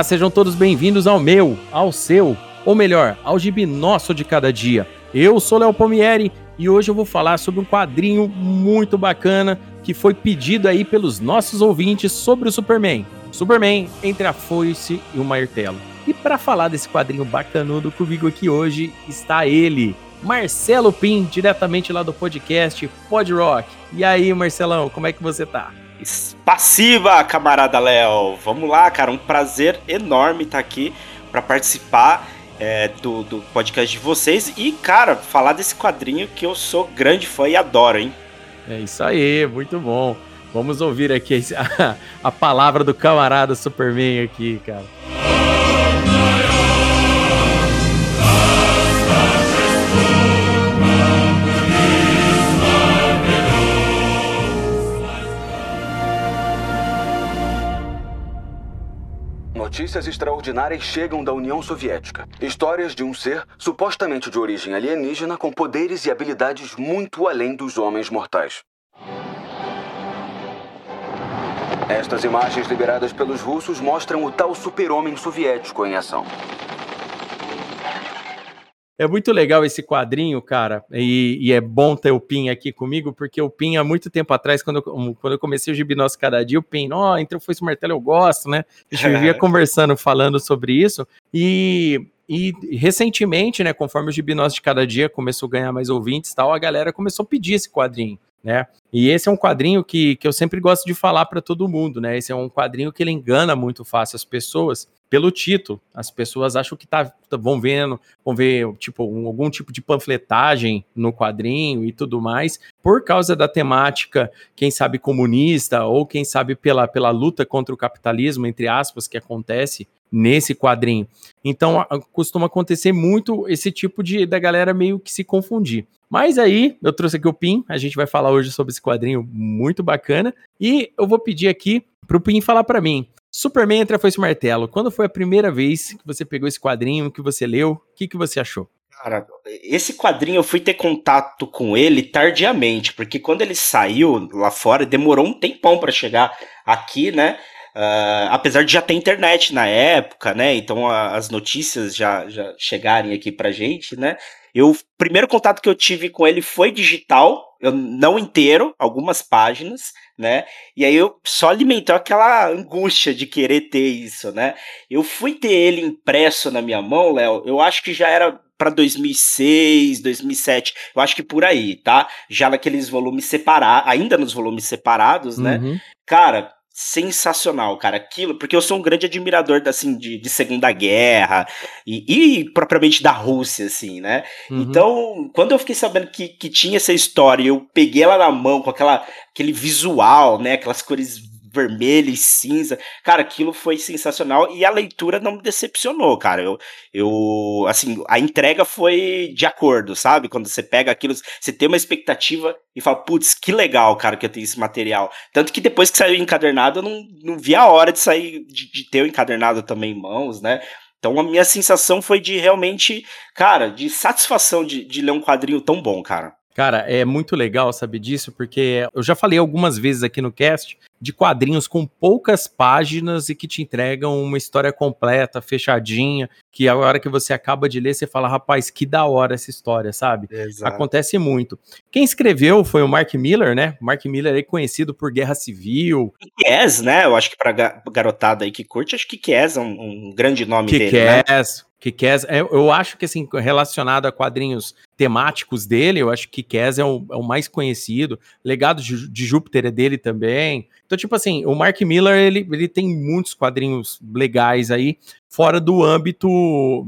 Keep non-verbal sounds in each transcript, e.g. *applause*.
Olá, sejam todos bem-vindos ao meu, ao seu, ou melhor, ao gibi nosso de cada dia. Eu sou Léo Palmieri e hoje eu vou falar sobre um quadrinho muito bacana que foi pedido aí pelos nossos ouvintes sobre o Superman. Superman entre a foice e o martelo. E para falar desse quadrinho bacanudo comigo aqui hoje está ele, Marcelo Pim, diretamente lá do podcast Pod Rock. E aí, Marcelão, como é que você tá? Passiva, camarada Léo. Vamos lá, cara. Um prazer enorme estar aqui para participar é, do, do podcast de vocês e, cara, falar desse quadrinho que eu sou grande fã e adoro, hein? É isso aí, muito bom. Vamos ouvir aqui *laughs* a, a palavra do camarada Superman aqui, cara. Notícias extraordinárias chegam da União Soviética. Histórias de um ser supostamente de origem alienígena com poderes e habilidades muito além dos homens mortais. Estas imagens liberadas pelos russos mostram o tal super-homem soviético em ação. É muito legal esse quadrinho, cara, e, e, é bom ter o Pin aqui comigo, porque o Pin, há muito tempo atrás, quando eu, quando eu comecei o Gibi Nosso Cada Dia, o Pin, ó, oh, entrou foi esse martelo, eu gosto, né? A gente vivia *laughs* conversando, falando sobre isso, e, e recentemente, né, conforme o Gibi Nosso de Cada Dia começou a ganhar mais ouvintes e tal, a galera começou a pedir esse quadrinho né? E esse é um quadrinho que, que eu sempre gosto de falar para todo mundo, né? Esse é um quadrinho que ele engana muito fácil as pessoas pelo título. As pessoas acham que tá, tá vão vendo, vão ver tipo um, algum tipo de panfletagem no quadrinho e tudo mais, por causa da temática, quem sabe comunista ou quem sabe pela, pela luta contra o capitalismo entre aspas que acontece nesse quadrinho. Então costuma acontecer muito esse tipo de da galera meio que se confundir. Mas aí, eu trouxe aqui o Pim, a gente vai falar hoje sobre esse quadrinho muito bacana, e eu vou pedir aqui pro Pim falar para mim. Superman entra foi esse martelo. Quando foi a primeira vez que você pegou esse quadrinho, que você leu, o que, que você achou? Cara, esse quadrinho eu fui ter contato com ele tardiamente, porque quando ele saiu lá fora, demorou um tempão para chegar aqui, né? Uh, apesar de já ter internet na época, né? Então a, as notícias já, já chegarem aqui pra gente, né? Eu, o primeiro contato que eu tive com ele foi digital, eu não inteiro, algumas páginas, né? E aí eu só alimentou aquela angústia de querer ter isso, né? Eu fui ter ele impresso na minha mão, Léo, eu acho que já era para 2006, 2007, eu acho que por aí, tá? Já naqueles volumes separados, ainda nos volumes separados, né? Uhum. Cara, sensacional, cara. Aquilo, porque eu sou um grande admirador assim, de, de Segunda Guerra e, e, propriamente da Rússia, assim, né? Uhum. Então, quando eu fiquei sabendo que, que tinha essa história, eu peguei ela na mão com aquela, aquele visual, né? Aquelas cores vermelho e cinza. Cara, aquilo foi sensacional e a leitura não me decepcionou, cara. Eu, eu assim, a entrega foi de acordo, sabe? Quando você pega aquilo, você tem uma expectativa e fala, putz, que legal, cara, que eu tenho esse material. Tanto que depois que saiu encadernado, eu não, não vi a hora de sair, de, de ter o encadernado também em mãos, né? Então a minha sensação foi de realmente, cara, de satisfação de, de ler um quadrinho tão bom, cara. Cara, é muito legal saber disso, porque eu já falei algumas vezes aqui no cast de quadrinhos com poucas páginas e que te entregam uma história completa, fechadinha, que a hora que você acaba de ler, você fala, rapaz, que da hora essa história, sabe? Exato. Acontece muito. Quem escreveu foi o Mark Miller, né? Mark Miller é conhecido por Guerra Civil. Kick-Ass, né? Eu acho que pra garotada aí que curte, acho que Kick-Ass é um, um, grande nome dele, né? Que Kes, é, eu acho que assim, relacionado a quadrinhos temáticos dele, eu acho que Kes é, o, é o mais conhecido. Legado de, de, Júpiter é dele também. Então, tipo assim, o Mark Miller, ele, ele tem muitos quadrinhos legais aí, fora do âmbito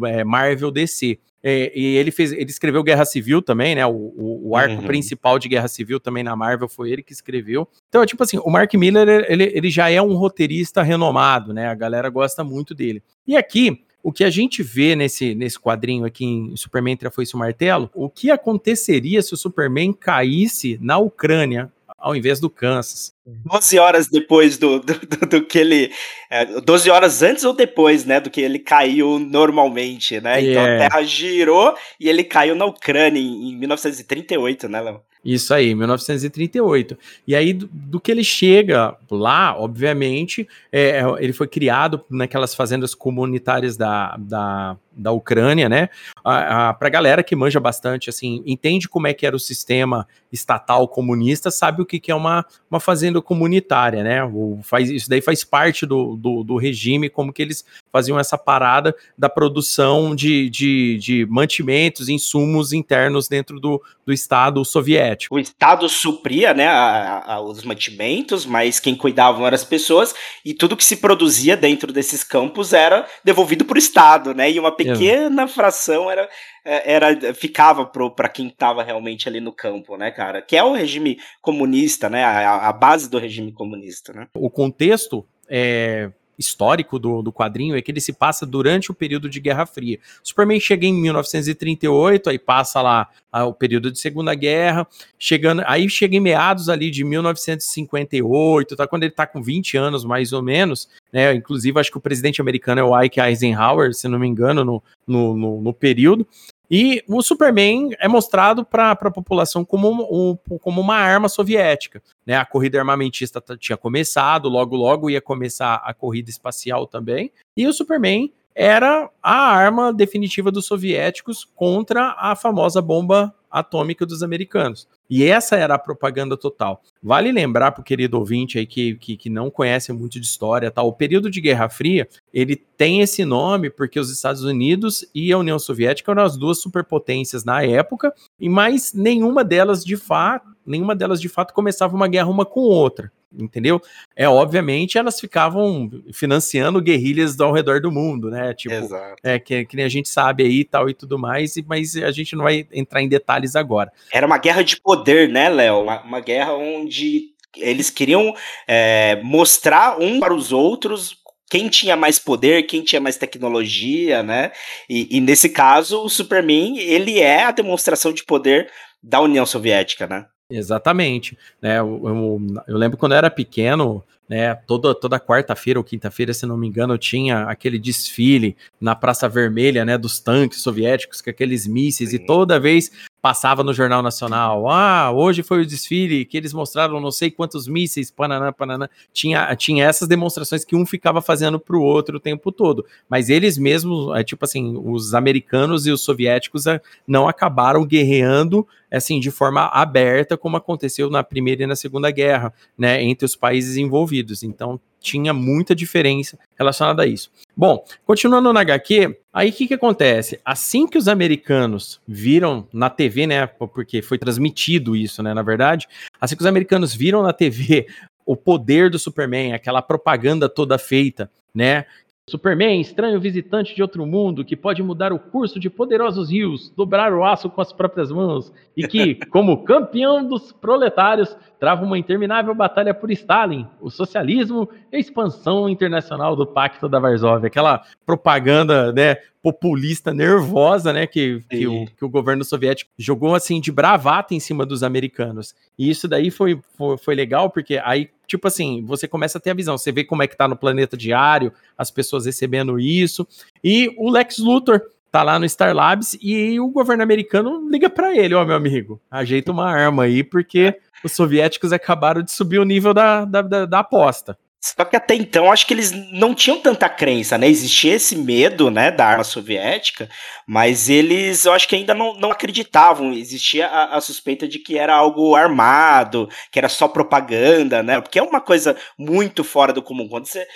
é, Marvel DC. É, e ele fez, ele escreveu Guerra Civil também, né? O, o, o arco uhum. principal de Guerra Civil também na Marvel foi ele que escreveu. Então, tipo assim, o Mark Miller, ele, ele já é um roteirista renomado, né? A galera gosta muito dele. E aqui, o que a gente vê nesse, nesse quadrinho aqui em Superman Entre a Foice e o Martelo, o que aconteceria se o Superman caísse na Ucrânia ao invés do Kansas. 12 horas depois do, do, do, do que ele. É, 12 horas antes ou depois, né? Do que ele caiu normalmente, né? Yeah. Então a Terra girou e ele caiu na Ucrânia em, em 1938, né, Léo? Isso aí, 1938. E aí, do, do que ele chega lá, obviamente, é, é ele foi criado naquelas fazendas comunitárias da, da, da Ucrânia, né? A, a, galera que manja bastante, assim, entende como é que era o sistema estatal comunista, sabe o que, que é uma, uma fazenda comunitária, né? O, faz, isso daí faz parte do, do, do, regime, como que eles faziam essa parada da produção de, de, de mantimentos, insumos internos dentro do, do Estado soviético. O Estado supria, né, a, a, os mantimentos, mas quem cuidavam eram as pessoas, e tudo que se produzia dentro desses campos era devolvido para o Estado, né? E uma pequena fração era, é, era ficava para quem estava realmente ali no campo, né, cara? Que é o regime comunista, né? A, a base do regime comunista, né? O contexto é, histórico do, do quadrinho é que ele se passa durante o período de Guerra Fria. Superman chega em 1938, aí passa lá ah, o período de Segunda Guerra, chegando, aí chega em meados ali de 1958, tá, quando ele tá com 20 anos mais ou menos, né, inclusive acho que o presidente americano é o Ike Eisenhower, se não me engano, no, no, no, no período, e o Superman é mostrado para a população como, um, como uma arma soviética. Né? A corrida armamentista tinha começado, logo logo ia começar a corrida espacial também. E o Superman era a arma definitiva dos soviéticos contra a famosa bomba atômica dos americanos. E essa era a propaganda total. Vale lembrar para o querido ouvinte aí que, que, que, não conhece muito de história, tá? o período de Guerra Fria, ele tem esse nome porque os Estados Unidos e a União Soviética eram as duas superpotências na época, e mais nenhuma delas de fato, nenhuma delas de fato começava uma guerra uma com outra entendeu? É, obviamente, elas ficavam financiando guerrilhas ao redor do mundo, né? Tipo, Exato. é, que, que nem a gente sabe aí e tal e tudo mais, mas a gente não vai entrar em detalhes agora. Era uma guerra de poder, né, Léo? Uma, uma, guerra onde eles queriam é, mostrar um para os outros quem tinha mais poder, quem tinha mais tecnologia, né? E, e nesse caso, o Superman, ele é a demonstração de poder da União Soviética, né? Exatamente. Né, eu, eu, eu, lembro quando eu era pequeno, né, toda, toda quarta-feira ou quinta-feira, se não me engano, tinha aquele desfile na Praça Vermelha, né, dos tanques soviéticos, com aqueles mísseis, Sim. e toda vez passava no Jornal Nacional. Ah, hoje foi o desfile que eles mostraram não sei quantos mísseis, pananã, pananã. Tinha, tinha essas demonstrações que um ficava fazendo para o outro o tempo todo. Mas eles mesmos, é, tipo assim, os americanos e os soviéticos é, não acabaram guerreando assim de forma aberta como aconteceu na Primeira e na Segunda Guerra, né, entre os países envolvidos. Então tinha muita diferença relacionada a isso. Bom, continuando na HQ, aí o que, que acontece? Assim que os americanos viram na TV, né? Porque foi transmitido isso, né? Na verdade, assim que os americanos viram na TV *laughs* o poder do Superman, aquela propaganda toda feita, né? Superman, estranho visitante de outro mundo que pode mudar o curso de poderosos rios, dobrar o aço com as próprias mãos e que, *laughs* como campeão dos proletários, trava uma interminável batalha por Stalin, o socialismo e a expansão internacional do Pacto da Varsóvia. Aquela propaganda né, populista nervosa né, que, que o, que, o, governo soviético jogou assim de bravata em cima dos americanos. E isso daí foi, foi, foi legal, porque aí tipo assim, você começa a ter a visão, você vê como é que tá no planeta diário, as pessoas recebendo isso, e o Lex Luthor tá lá no Star Labs e o governo americano liga para ele, ó, meu amigo, ajeita uma arma aí, porque os soviéticos acabaram de subir o nível da, da, da, da aposta. Só que até então acho que eles não tinham tanta crença, né? Existia esse medo, né, da arma soviética, mas eles eu acho que ainda não, não acreditavam. Existia a, a, suspeita de que era algo armado, que era só propaganda, né? Porque é uma coisa muito fora do comum. Quando você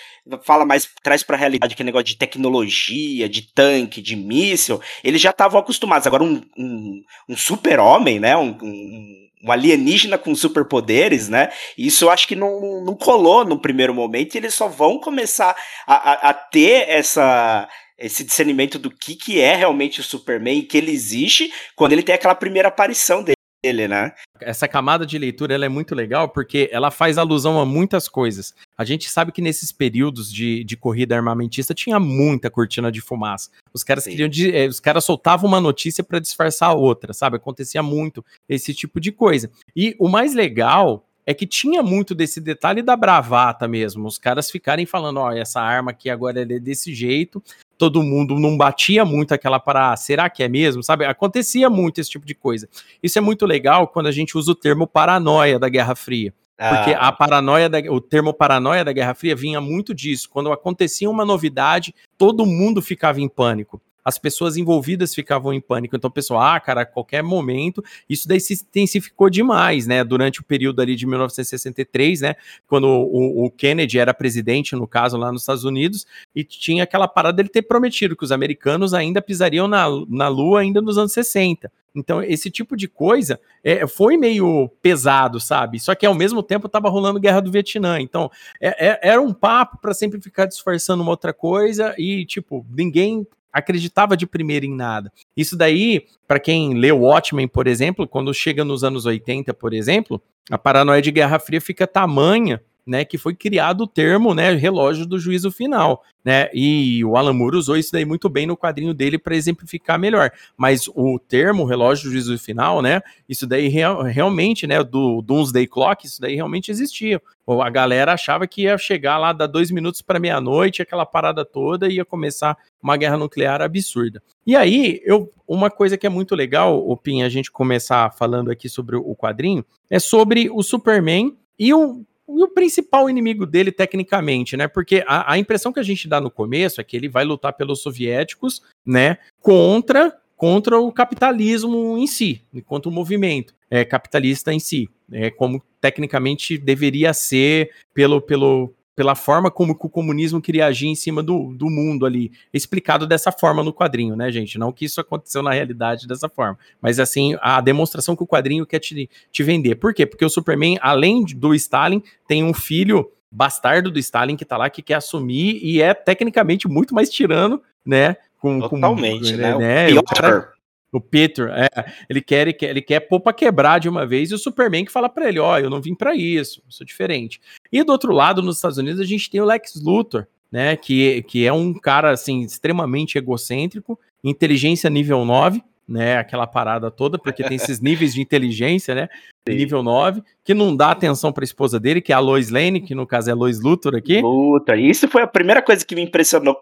fala mais, traz pra realidade que é negócio de tecnologia, de tanque, de míssil, eles já estavam acostumados. Agora, um, um, um super-homem, né? um, um um alienígena com superpoderes, né? Isso eu acho que não, não colou no primeiro momento e eles só vão começar a, a, a ter essa esse discernimento do que, que é realmente o Superman, que ele existe, quando ele tem aquela primeira aparição dele dele, né? Essa camada de leitura ela é muito legal porque ela faz alusão a muitas coisas. A gente sabe que nesses períodos de, de corrida armamentista tinha muita cortina de fumaça. Os caras Sim. queriam, de, eh, os caras soltavam uma notícia para disfarçar a outra, sabe? Acontecia muito esse tipo de coisa. E o mais legal é que tinha muito desse detalhe da bravata mesmo. Os caras ficarem falando, ó, essa arma aqui agora é desse jeito. Todo mundo não batia muito aquela para, ah, será que é mesmo? Sabe? Acontecia muito esse tipo de coisa. Isso é muito legal quando a gente usa o termo paranoia da Guerra Fria. Porque ah. a paranoia, da, o termo paranoia da Guerra Fria vinha muito disso. Quando acontecia uma novidade, todo mundo ficava em pânico as pessoas envolvidas ficavam em pânico. Então, pessoal, ah, cara, a qualquer momento, isso daí se intensificou demais, né? Durante o período ali de 1963, né? Quando o, o Kennedy era presidente, no caso, lá nos Estados Unidos, e tinha aquela parada dele ter prometido que os americanos ainda pisariam na, na Lua ainda nos anos 60. Então, esse tipo de coisa é, foi meio pesado, sabe? Só que ao mesmo tempo estava rolando guerra do Vietnã. Então, é, é, era um papo para sempre ficar disfarçando uma outra coisa e, tipo, ninguém acreditava de primeira em nada. Isso daí, para quem o Watchmen, por exemplo, quando chega nos anos 80, por exemplo, a paranoia de Guerra Fria fica tamanha né, que foi criado o termo, né, relógio do juízo final, né, e o Alan Moore usou isso daí muito bem no quadrinho dele para exemplificar melhor, mas o termo relógio do juízo final, né, isso daí real, realmente, né, do Doomsday Clock, isso daí realmente existia, a galera achava que ia chegar lá, dar dois minutos para meia-noite, aquela parada toda, ia começar uma guerra nuclear absurda. E aí, eu, uma coisa que é muito legal, o Pin, a gente começar falando aqui sobre o quadrinho, é sobre o Superman e o e o principal inimigo dele, tecnicamente, né? Porque a, a, impressão que a gente dá no começo é que ele vai lutar pelos soviéticos, né? Contra, contra o capitalismo em si, contra o movimento é, capitalista em si. É como tecnicamente deveria ser pelo, pelo, pela forma como o comunismo queria agir em cima do, do mundo ali. Explicado dessa forma no quadrinho, né, gente? Não que isso aconteceu na realidade dessa forma. Mas, assim, a demonstração que o quadrinho quer te, te vender. Por quê? Porque o Superman, além do Stalin, tem um filho bastardo do Stalin que tá lá, que quer assumir e é tecnicamente muito mais tirano, né? Com, Totalmente, com, né? né? O, cara, o Peter, é, ele quer, ele quer, ele quer pôr pra quebrar de uma vez, e o Superman que fala para ele, ó, oh, eu não vim para isso, sou diferente. E do outro lado, nos Estados Unidos, a gente tem o Lex Luthor, né, que, que é um cara, assim, extremamente egocêntrico, inteligência nível 9, né, aquela parada toda, porque tem esses níveis de inteligência, né, nível 9, que não dá atenção para a esposa dele, que é a Lois Lane, que no caso é a Lois Luthor aqui. Luthor, isso foi a primeira coisa que me impressionou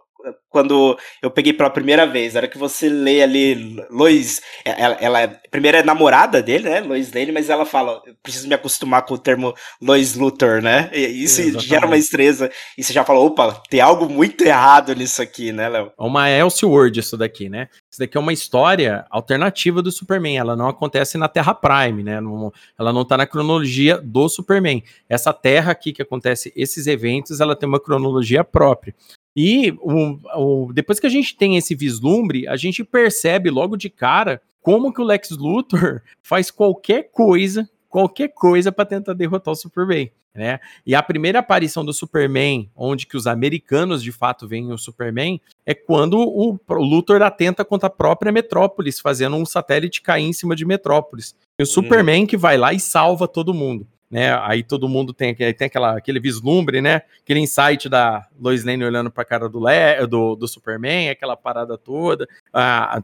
quando eu peguei pela primeira vez. Era que você lê ali, Lois, ela, ela primeiro é namorada dele, né, Lois Lane, mas ela fala, preciso me acostumar com o termo Lois Luthor, né? E isso Exatamente. gera uma estresa. E você já fala, opa, tem algo muito errado nisso aqui, né, Léo? É uma Elseworld isso daqui, né? Isso daqui é uma história alternativa do Superman. Ela não acontece na Terra Prime, né? Ela não tá na cronologia do Superman. Essa Terra aqui que acontece esses eventos, ela tem uma cronologia própria. E o, o, depois que a gente tem esse vislumbre, a gente percebe logo de cara como que o Lex Luthor *laughs* faz qualquer coisa, qualquer coisa para tentar derrotar o Superman, né? E a primeira aparição do Superman, onde que os americanos de fato veem o Superman, é quando o, o Luthor atenta contra a própria Metrópolis, fazendo um satélite cair em cima de Metrópolis. E o hum. Superman que vai lá e salva todo mundo né? Aí todo mundo tem, tem aquela, aquele vislumbre, né? Aquele insight da Lois Lane olhando para a cara do, Le, do, do Superman, aquela parada toda,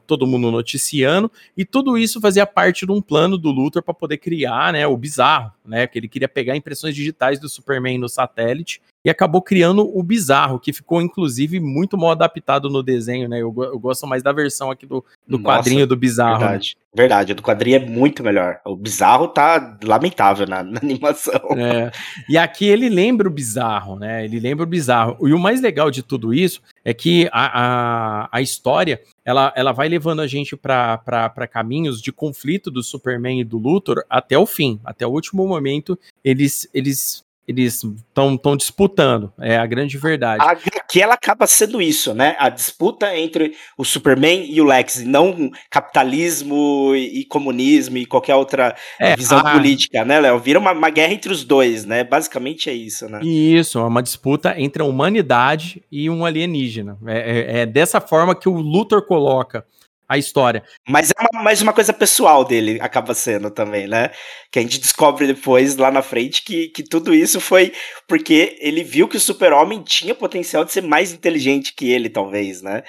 todo mundo noticiando, e tudo isso fazia parte de um plano do Luthor para poder criar, né? O bizarro, né? Que ele queria pegar impressões digitais do Superman no satélite e acabou criando o bizarro, que ficou inclusive muito mal adaptado no desenho, né? Eu, eu gosto mais da versão aqui do, do Nossa, quadrinho do bizarro. Né? Verdade, né? verdade, o do quadrinho é muito melhor. O bizarro tá lamentável na, *laughs* na, animação. É. E aqui ele lembra o bizarro, né? Ele lembra o bizarro. E o mais legal de tudo isso é que a, a, a história ela, ela vai levando a gente para caminhos de conflito do Superman e do Luthor até o fim, até o último momento. Eles, eles eles estão disputando, é a grande verdade. A HQ ela acaba sendo isso, né? A disputa entre o Superman e o Lex, não capitalismo e, comunismo e qualquer outra é, visão a... política, né, Léo? Vira uma, uma, guerra entre os dois, né? Basicamente é isso, né? Isso, é uma disputa entre a humanidade e um alienígena. É, é, é dessa forma que o Luthor coloca a história. Mas é uma, mais uma coisa pessoal dele, acaba sendo também, né? Que a gente descobre depois, lá na frente, que, que tudo isso foi porque ele viu que o super-homem tinha potencial de ser mais inteligente que ele, talvez, né?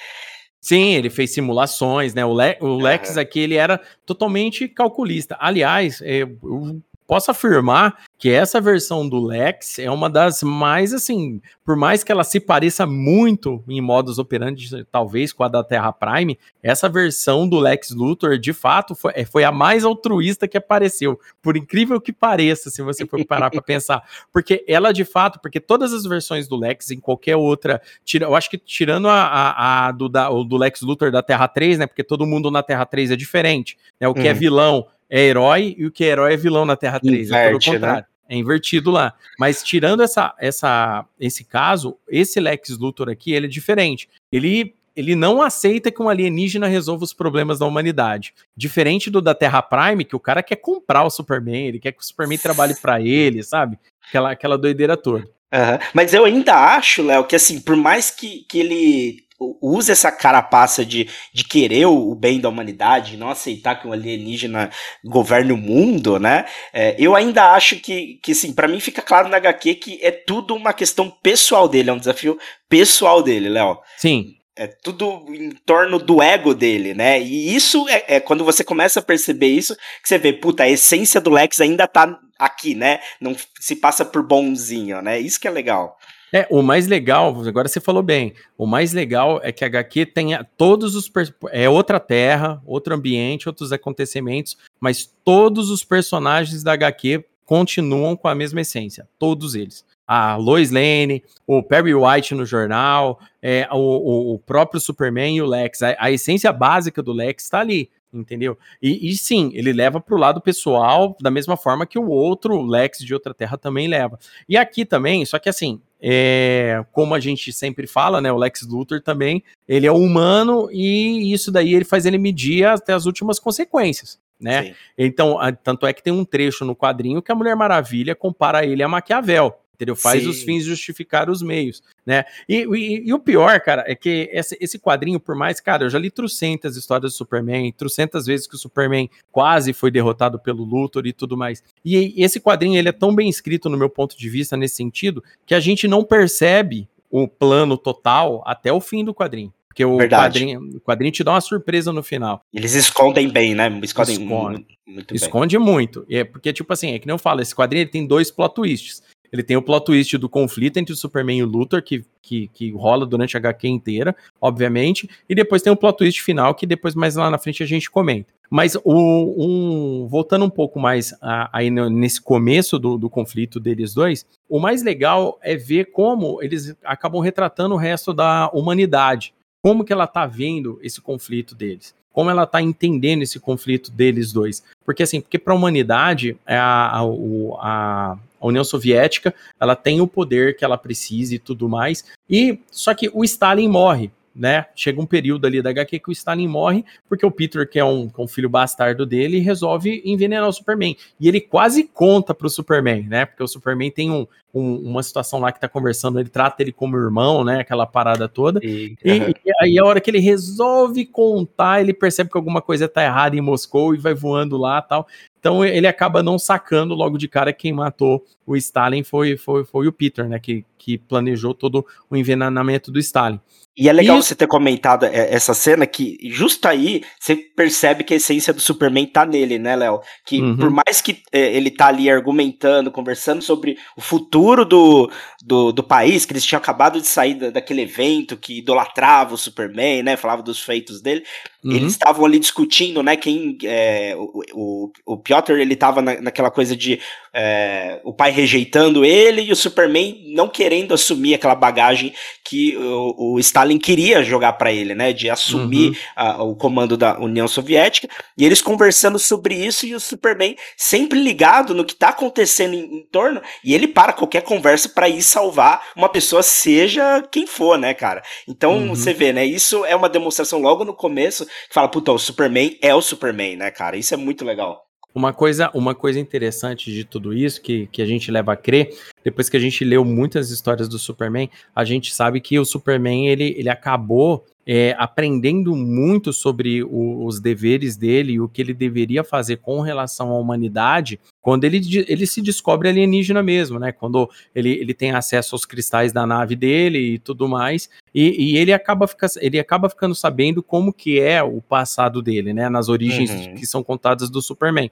Sim, ele fez simulações, né? O, Le o Lex aqui, ele era totalmente calculista. Aliás, é, eu posso afirmar que essa versão do Lex é uma das mais, assim, por mais que ela se pareça muito em modos operandi, talvez com a da Terra Prime, essa versão do Lex Luthor, de fato, foi, é, foi a mais altruísta que apareceu. Por incrível que pareça, se você for parar para pensar. Porque ela, de fato, porque todas as versões do Lex, em qualquer outra, tira, eu acho que tirando a, a, a do, da, do Lex Luthor da Terra 3, né? Porque todo mundo na Terra 3 é diferente. Né, o que é uhum. vilão é herói e o que é herói é vilão na Terra 3. Inverte, é pelo né? contrário. Né? É invertido lá. Mas tirando essa, essa, esse caso, esse Lex Luthor aqui, ele é diferente. Ele, ele não aceita que um alienígena resolva os problemas da humanidade. Diferente do da Terra Prime, que o cara quer comprar o Superman, ele quer que o Superman trabalhe para ele, sabe? Aquela, aquela doideira toda. Uhum. Mas eu ainda acho, Léo, que assim, por mais que, que ele usa essa carapaça de, de querer o, bem da humanidade, não aceitar que um alienígena governe o mundo, né? É, eu ainda acho que, que sim, para mim fica claro na HQ que é tudo uma questão pessoal dele, é um desafio pessoal dele, Léo. Sim. É tudo em torno do ego dele, né? E isso é, é, quando você começa a perceber isso, que você vê, puta, a essência do Lex ainda tá aqui, né? Não se passa por bonzinho, né? Isso que é legal. É, o mais legal, agora você falou bem, o mais legal é que a HQ tenha todos os. É outra terra, outro ambiente, outros acontecimentos, mas todos os personagens da HQ continuam com a mesma essência, todos eles. A Lois Lane, o Perry White no jornal, é, o, o, próprio Superman e o Lex. A, a essência básica do Lex está ali entendeu? E, e, sim, ele leva para o lado pessoal da mesma forma que o outro Lex de outra terra também leva. E aqui também, só que assim, é, como a gente sempre fala, né, o Lex Luthor também, ele é humano e isso daí ele faz ele medir até as últimas consequências. Né? Então, a, tanto é que tem um trecho no quadrinho que a Mulher Maravilha compara ele a Maquiavel entendeu? Faz Sim. os fins justificar os meios, né? E, e, e o pior, cara, é que esse, esse, quadrinho, por mais, cara, eu já li trocentas histórias do Superman, trocentas vezes que o Superman quase foi derrotado pelo Luthor e tudo mais. E, e esse quadrinho, ele é tão bem escrito no meu ponto de vista nesse sentido, que a gente não percebe o plano total até o fim do quadrinho. Porque o quadrinho, o quadrinho te dá uma surpresa no final. Eles escondem bem, né? Escondem Esconde. muito, muito Esconde muito. É porque, tipo assim, é que nem eu falo, esse quadrinho tem dois plot twists. Ele tem o plot twist do conflito entre o Superman e o Luthor, que, que, que rola durante a HQ inteira, obviamente. E depois tem o plot twist final, que depois mais lá na frente a gente comenta. Mas o, um, voltando um pouco mais aí nesse começo do, do conflito deles dois, o mais legal é ver como eles acabam retratando o resto da humanidade. Como que ela tá vendo esse conflito deles como ela está entendendo esse conflito deles dois. Porque assim, porque para a humanidade, a, a, a, União Soviética, ela tem o poder que ela precisa e tudo mais. E só que o Stalin morre né? Chega um período ali da HQ que o Stalin morre, porque o Peter, que é um, um filho bastardo dele, resolve envenenar o Superman. E ele quase conta pro Superman, né? Porque o Superman tem um, um, uma situação lá que tá conversando, ele trata ele como irmão, né? Aquela parada toda. E, e, e, aí, a hora que ele resolve contar, ele percebe que alguma coisa tá errada em Moscou e vai voando lá tal. Então ele acaba não sacando logo de cara quem matou o Stalin foi, foi, foi o Peter, né? Que, que planejou todo o envenenamento do Stalin. E é legal você ter comentado é, essa cena que justo aí você percebe que a essência do Superman tá nele, né, Léo? Que uhum. por mais que é, ele tá ali argumentando, conversando sobre o futuro do, do, do, país, que eles tinham acabado de sair da, daquele evento que idolatrava o Superman, né? Falava dos feitos dele. Uhum. Eles estavam ali discutindo, né? Quem. É, o, o, o Piotr, ele tava na, naquela coisa de é, o pai rejeitando ele e o Superman não querendo assumir aquela bagagem que o, o Stalin queria jogar para ele, né? De assumir uhum. a, o comando da União Soviética. E eles conversando sobre isso e o Superman sempre ligado no que tá acontecendo em, em torno. E ele para qualquer conversa para ir salvar uma pessoa, seja quem for, né, cara? Então uhum. você vê, né? Isso é uma demonstração logo no começo que fala, puta, o Superman é o Superman, né, cara? Isso é muito legal. Uma coisa, uma coisa interessante de tudo isso, que, que a gente leva a crer, depois que a gente leu muitas histórias do Superman, a gente sabe que o Superman ele, ele acabou é, aprendendo muito sobre o, os deveres dele e o que ele deveria fazer com relação à humanidade quando ele, ele se descobre alienígena mesmo, né? Quando ele, ele tem acesso aos cristais da nave dele e tudo mais, e, e ele, acaba fica, ele acaba ficando sabendo como que é o passado dele, né? Nas origens uhum. que são contadas do Superman.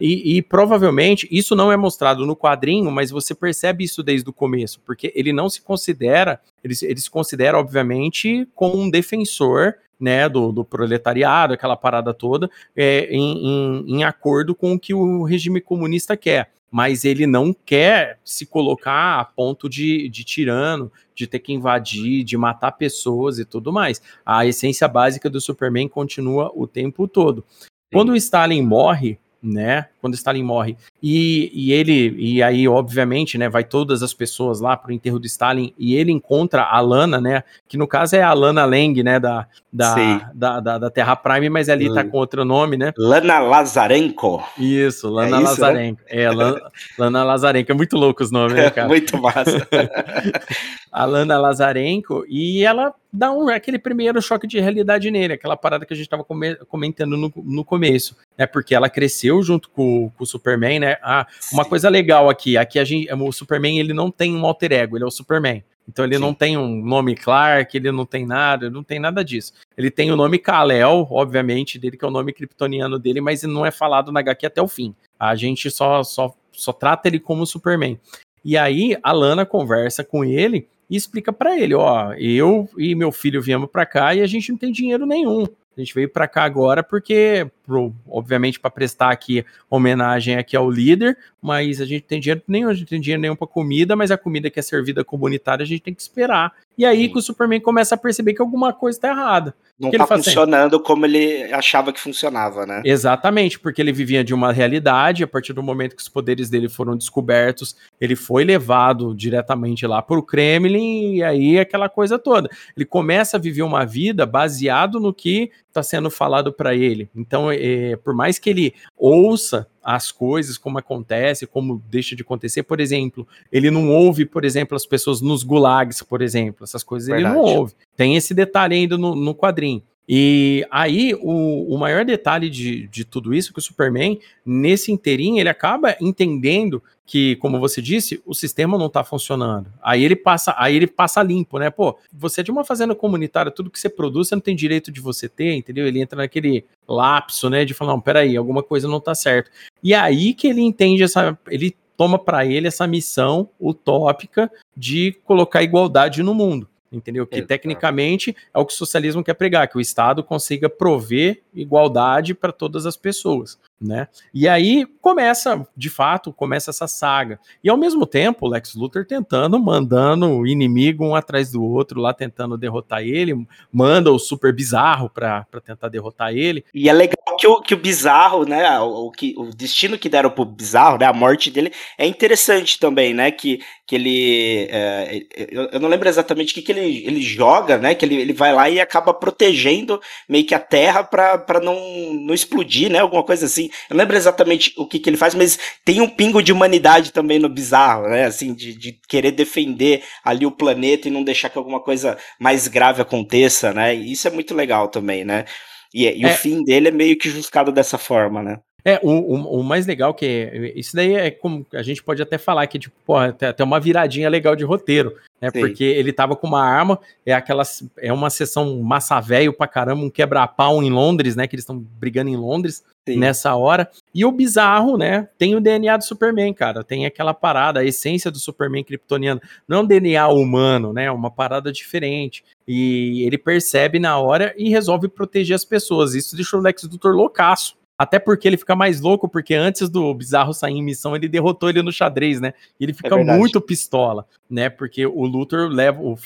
E, e, provavelmente isso não é mostrado no quadrinho, mas você percebe isso desde o começo, porque ele não se considera, ele, ele se considera, obviamente, como um defensor né, do, do, proletariado, aquela parada toda, é, em, em, em, acordo com o que o regime comunista quer. Mas ele não quer se colocar a ponto de, de tirano, de ter que invadir, de matar pessoas e tudo mais. A essência básica do Superman continua o tempo todo. Quando o Stalin morre, né? Quando Stalin morre. E, e ele, e aí, obviamente, né, vai todas as pessoas lá pro enterro do Stalin e ele encontra a Lana, né? Que no caso é a Lana Lang, né? Da, da, da, da, da, Terra Prime, mas ali tá com outro nome, né? Lana Lazarenko. Isso, Lana é isso, né? Lazarenko. Né? É, Lana, *laughs* Lana Lazarenko. É muito louco os nomes, né, cara? muito massa. *laughs* a Lana Lazarenko, e ela dá um, aquele primeiro choque de realidade nele, aquela parada que a gente estava comentando no, no começo, né? Porque ela cresceu junto com, com o Superman, né? Ah, uma coisa legal aqui, aqui a gente, o Superman ele não tem um alter ego, ele é o Superman. Então ele Sim. não tem um nome Clark, ele não tem nada, ele não tem nada disso. Ele tem o nome Kal-El, obviamente, dele que é o nome kryptoniano dele, mas não é falado na HQ até o fim. A gente só, só, só trata ele como Superman. E aí a Lana conversa com ele e explica para ele, ó, eu e meu filho viemos para cá e a gente não tem dinheiro nenhum. A gente veio para cá agora porque, pro, obviamente, para prestar aqui homenagem aqui ao líder, mas a gente tem dinheiro nenhum, a gente tem dinheiro nenhum para comida, mas a comida que é servida comunitária a gente tem que esperar. E aí Sim. que o Superman começa a perceber que alguma coisa está errada. Não tá funcionando assim, como ele achava que funcionava, né? Exatamente, porque ele vivia de uma realidade, a partir do momento que os poderes dele foram descobertos, ele foi levado diretamente lá para o Kremlin, e aí aquela coisa toda. Ele começa a viver uma vida baseado no que está sendo falado para ele. Então, é, por mais que ele ouça as coisas, como acontece, como deixa de acontecer, por exemplo, ele não ouve, por exemplo, as pessoas nos gulags, por exemplo, essas coisas Verdade. ele não ouve. Tem esse detalhe ainda no, no quadrinho. E aí, o, o maior detalhe de, de tudo isso é que o Superman, nesse inteirinho, ele acaba entendendo que, como você disse, o sistema não está funcionando. Aí ele passa, aí ele passa limpo, né? Pô, você é de uma fazenda comunitária, tudo que você produz, você não tem direito de você ter, entendeu? Ele entra naquele lapso, né? De falar, não, peraí, alguma coisa não está certo. E aí que ele entende essa. Ele toma para ele essa missão utópica de colocar igualdade no mundo entendeu? Que Exato. tecnicamente é o que o socialismo quer pregar, que o Estado consiga prover igualdade para todas as pessoas né? E aí começa, de fato, começa essa saga. E ao mesmo tempo, Lex Luthor tentando, mandando o inimigo um atrás do outro, lá tentando derrotar ele, manda o super bizarro para tentar derrotar ele. E é legal que o, que o bizarro, né, o, que, o destino que deram pro bizarro, né, a morte dele, é interessante também, né, que, que ele, é, eu, eu, não lembro exatamente o que, que ele, ele joga, né, que ele, ele vai lá e acaba protegendo meio que a terra para não, não explodir, né, alguma coisa assim. Eu não lembro exatamente o que, que ele faz, mas tem um pingo de humanidade também no bizarro, né? Assim, de, de querer defender ali o planeta e não deixar que alguma coisa mais grave aconteça, né? E isso é muito legal também, né? E, e é. o fim dele é meio que justificado dessa forma, né? É, o, o, o, mais legal que é, isso daí é como a gente pode até falar que, tipo, pô, até, até uma viradinha legal de roteiro, né? Sim. Porque ele tava com uma arma, é aquela, é uma sessão massa velho pra caramba, um quebra-pau em Londres, né? Que eles estão brigando em Londres Sim. nessa hora. E o bizarro, né? Tem o DNA do Superman, cara. Tem aquela parada, a essência do Superman kryptoniano. Não é um DNA humano, né? É uma parada diferente. E ele percebe na hora e resolve proteger as pessoas. Isso deixa o Lex Luthor loucaço. Até porque ele fica mais louco, porque antes do Bizarro sair em missão, ele derrotou ele no xadrez, né? Ele fica é muito pistola, né? Porque o Luthor leva o.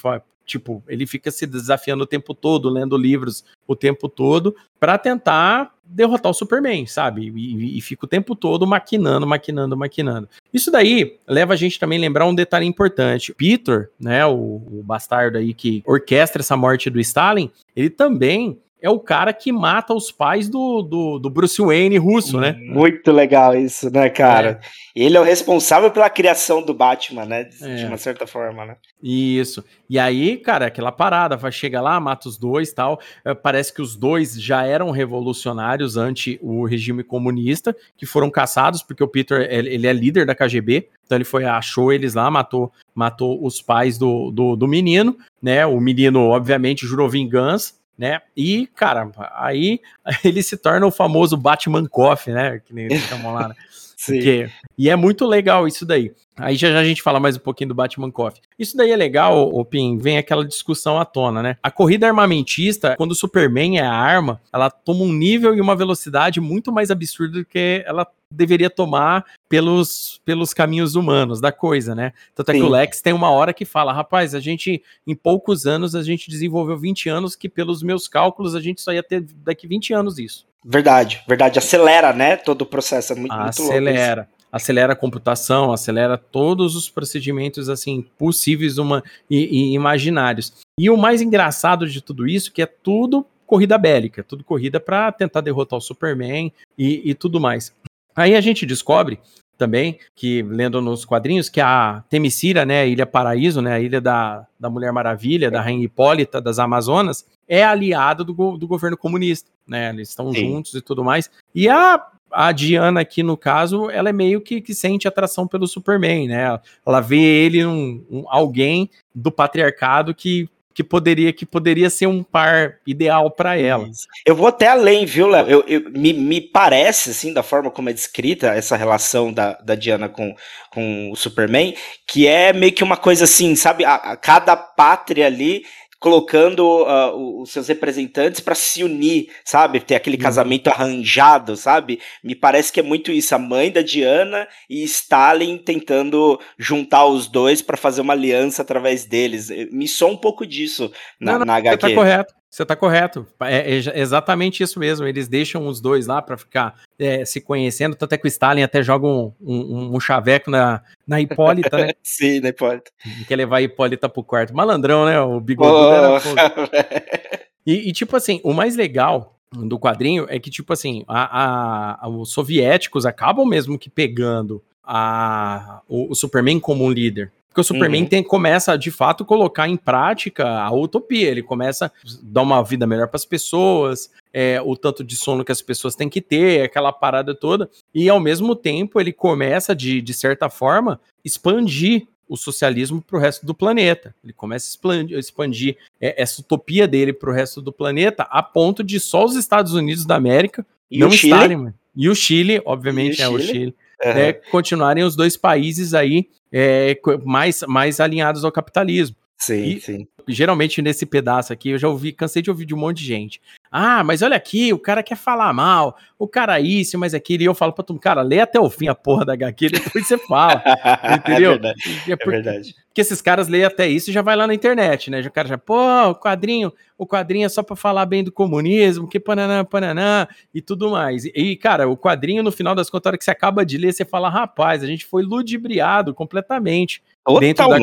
Tipo, ele fica se desafiando o tempo todo, lendo livros o tempo todo, para tentar derrotar o Superman, sabe? E, e, fica o tempo todo maquinando, maquinando, maquinando. Isso daí leva a gente também a lembrar um detalhe importante. Peter, né, o, o bastardo aí que orquestra essa morte do Stalin, ele também é o cara que mata os pais do, do, do Bruce Wayne russo, né? Muito legal isso, né, cara? É. Ele é o responsável pela criação do Batman, né? De, é. uma certa forma, né? Isso. E aí, cara, aquela parada, vai chegar lá, mata os dois tal. É, parece que os dois já eram revolucionários ante o regime comunista, que foram caçados, porque o Peter ele é líder da KGB. Então ele foi, achou eles lá, matou, matou os pais do, do, do menino, né? O menino, obviamente, jurou vingança né? E, cara, aí *laughs* ele se torna o famoso Batman Coffee, né? Que nem eles chamam lá, né? *laughs* Sim. Porque, e é muito legal isso daí. Aí já, já a gente fala mais um pouquinho do Batman Coffee. Isso daí é legal, o Pim, vem aquela discussão à tona, né? A corrida armamentista, quando o Superman é a arma, ela toma um nível e uma velocidade muito mais absurda do que ela deveria tomar pelos, pelos caminhos humanos da coisa, né? Tanto é Sim. que o Lex tem uma hora que fala, rapaz, a gente, em poucos anos, a gente desenvolveu 20 anos que pelos meus cálculos a gente só ia ter daqui 20 anos isso. Verdade, verdade. Acelera, né? Todo o processo. É muito, acelera. Muito acelera a computação, acelera todos os procedimentos assim possíveis uma, e, e imaginários. E o mais engraçado de tudo isso que é tudo corrida bélica, tudo corrida para tentar derrotar o Superman e, e tudo mais. Aí a gente descobre também, que lendo nos quadrinhos, que a Temicira, né, a Ilha Paraíso, né, a ilha da, da Mulher Maravilha, da Rainha Hipólita, das Amazonas, é aliada do, do governo comunista, né, eles estão juntos e tudo mais. E a, a Diana aqui, no caso, ela é meio que, que sente atração pelo Superman, né, ela vê ele um, um alguém do patriarcado que que poderia que poderia ser um par ideal para ela. Eu vou até além, viu, Léo? Eu, eu, me, me parece, assim, da forma como é descrita essa relação da, da Diana com, com o Superman, que é meio que uma coisa assim, sabe? A, a cada pátria ali colocando uh, os seus representantes para se unir, sabe? Ter aquele uhum. casamento arranjado, sabe? Me parece que é muito isso, a mãe da Diana e Stalin tentando juntar os dois para fazer uma aliança através deles. Me soa um pouco disso na, não, não, na HQ. Tá correto. Você tá correto. É, é, exatamente isso mesmo. Eles deixam os dois lá para ficar é, se conhecendo. Tanto é que o Stalin até joga um, um, um chaveco na, na Hipólita, né? *laughs* Sim, na Hipólita. Quer levar a Hipólita pro quarto. Malandrão, né? O bigodudo oh, era. e, e, tipo assim, o mais legal do quadrinho é que, tipo assim, a, a, os soviéticos acabam mesmo que pegando a, o, o Superman como um líder. Porque o Superman uhum. tem, começa de fato, colocar em prática a utopia. Ele começa a dar uma vida melhor para as pessoas, é, o tanto de sono que as pessoas têm que ter, aquela parada toda. E, ao mesmo tempo, ele começa, de, de certa forma, expandir o socialismo para o resto do planeta. Ele começa a expandir, expandir é, essa utopia dele para o resto do planeta, a ponto de só os Estados Unidos da América e não estarem. E o Chile, obviamente, é o Chile. Uhum. É, continuarem os dois países aí é, mais, mais alinhados ao capitalismo. Sim, e, sim. Geralmente nesse pedaço aqui eu já ouvi, cansei de ouvir de um monte de gente. Ah, mas olha aqui, o cara quer falar mal, o cara isso, mas aquilo. E eu falo pra mundo, cara, lê até o fim a porra da HQ, depois você fala. *laughs* entendeu? É verdade. É, é, verdade. Porque esses caras leem até isso e já vai lá na internet, né? O cara já, pô, o quadrinho, o quadrinho é só pra falar bem do comunismo, que pananã, pananã e tudo mais. E, cara, o quadrinho, no final das contas, hora que você acaba de ler, você fala, rapaz, a gente foi ludibriado completamente Dentro da,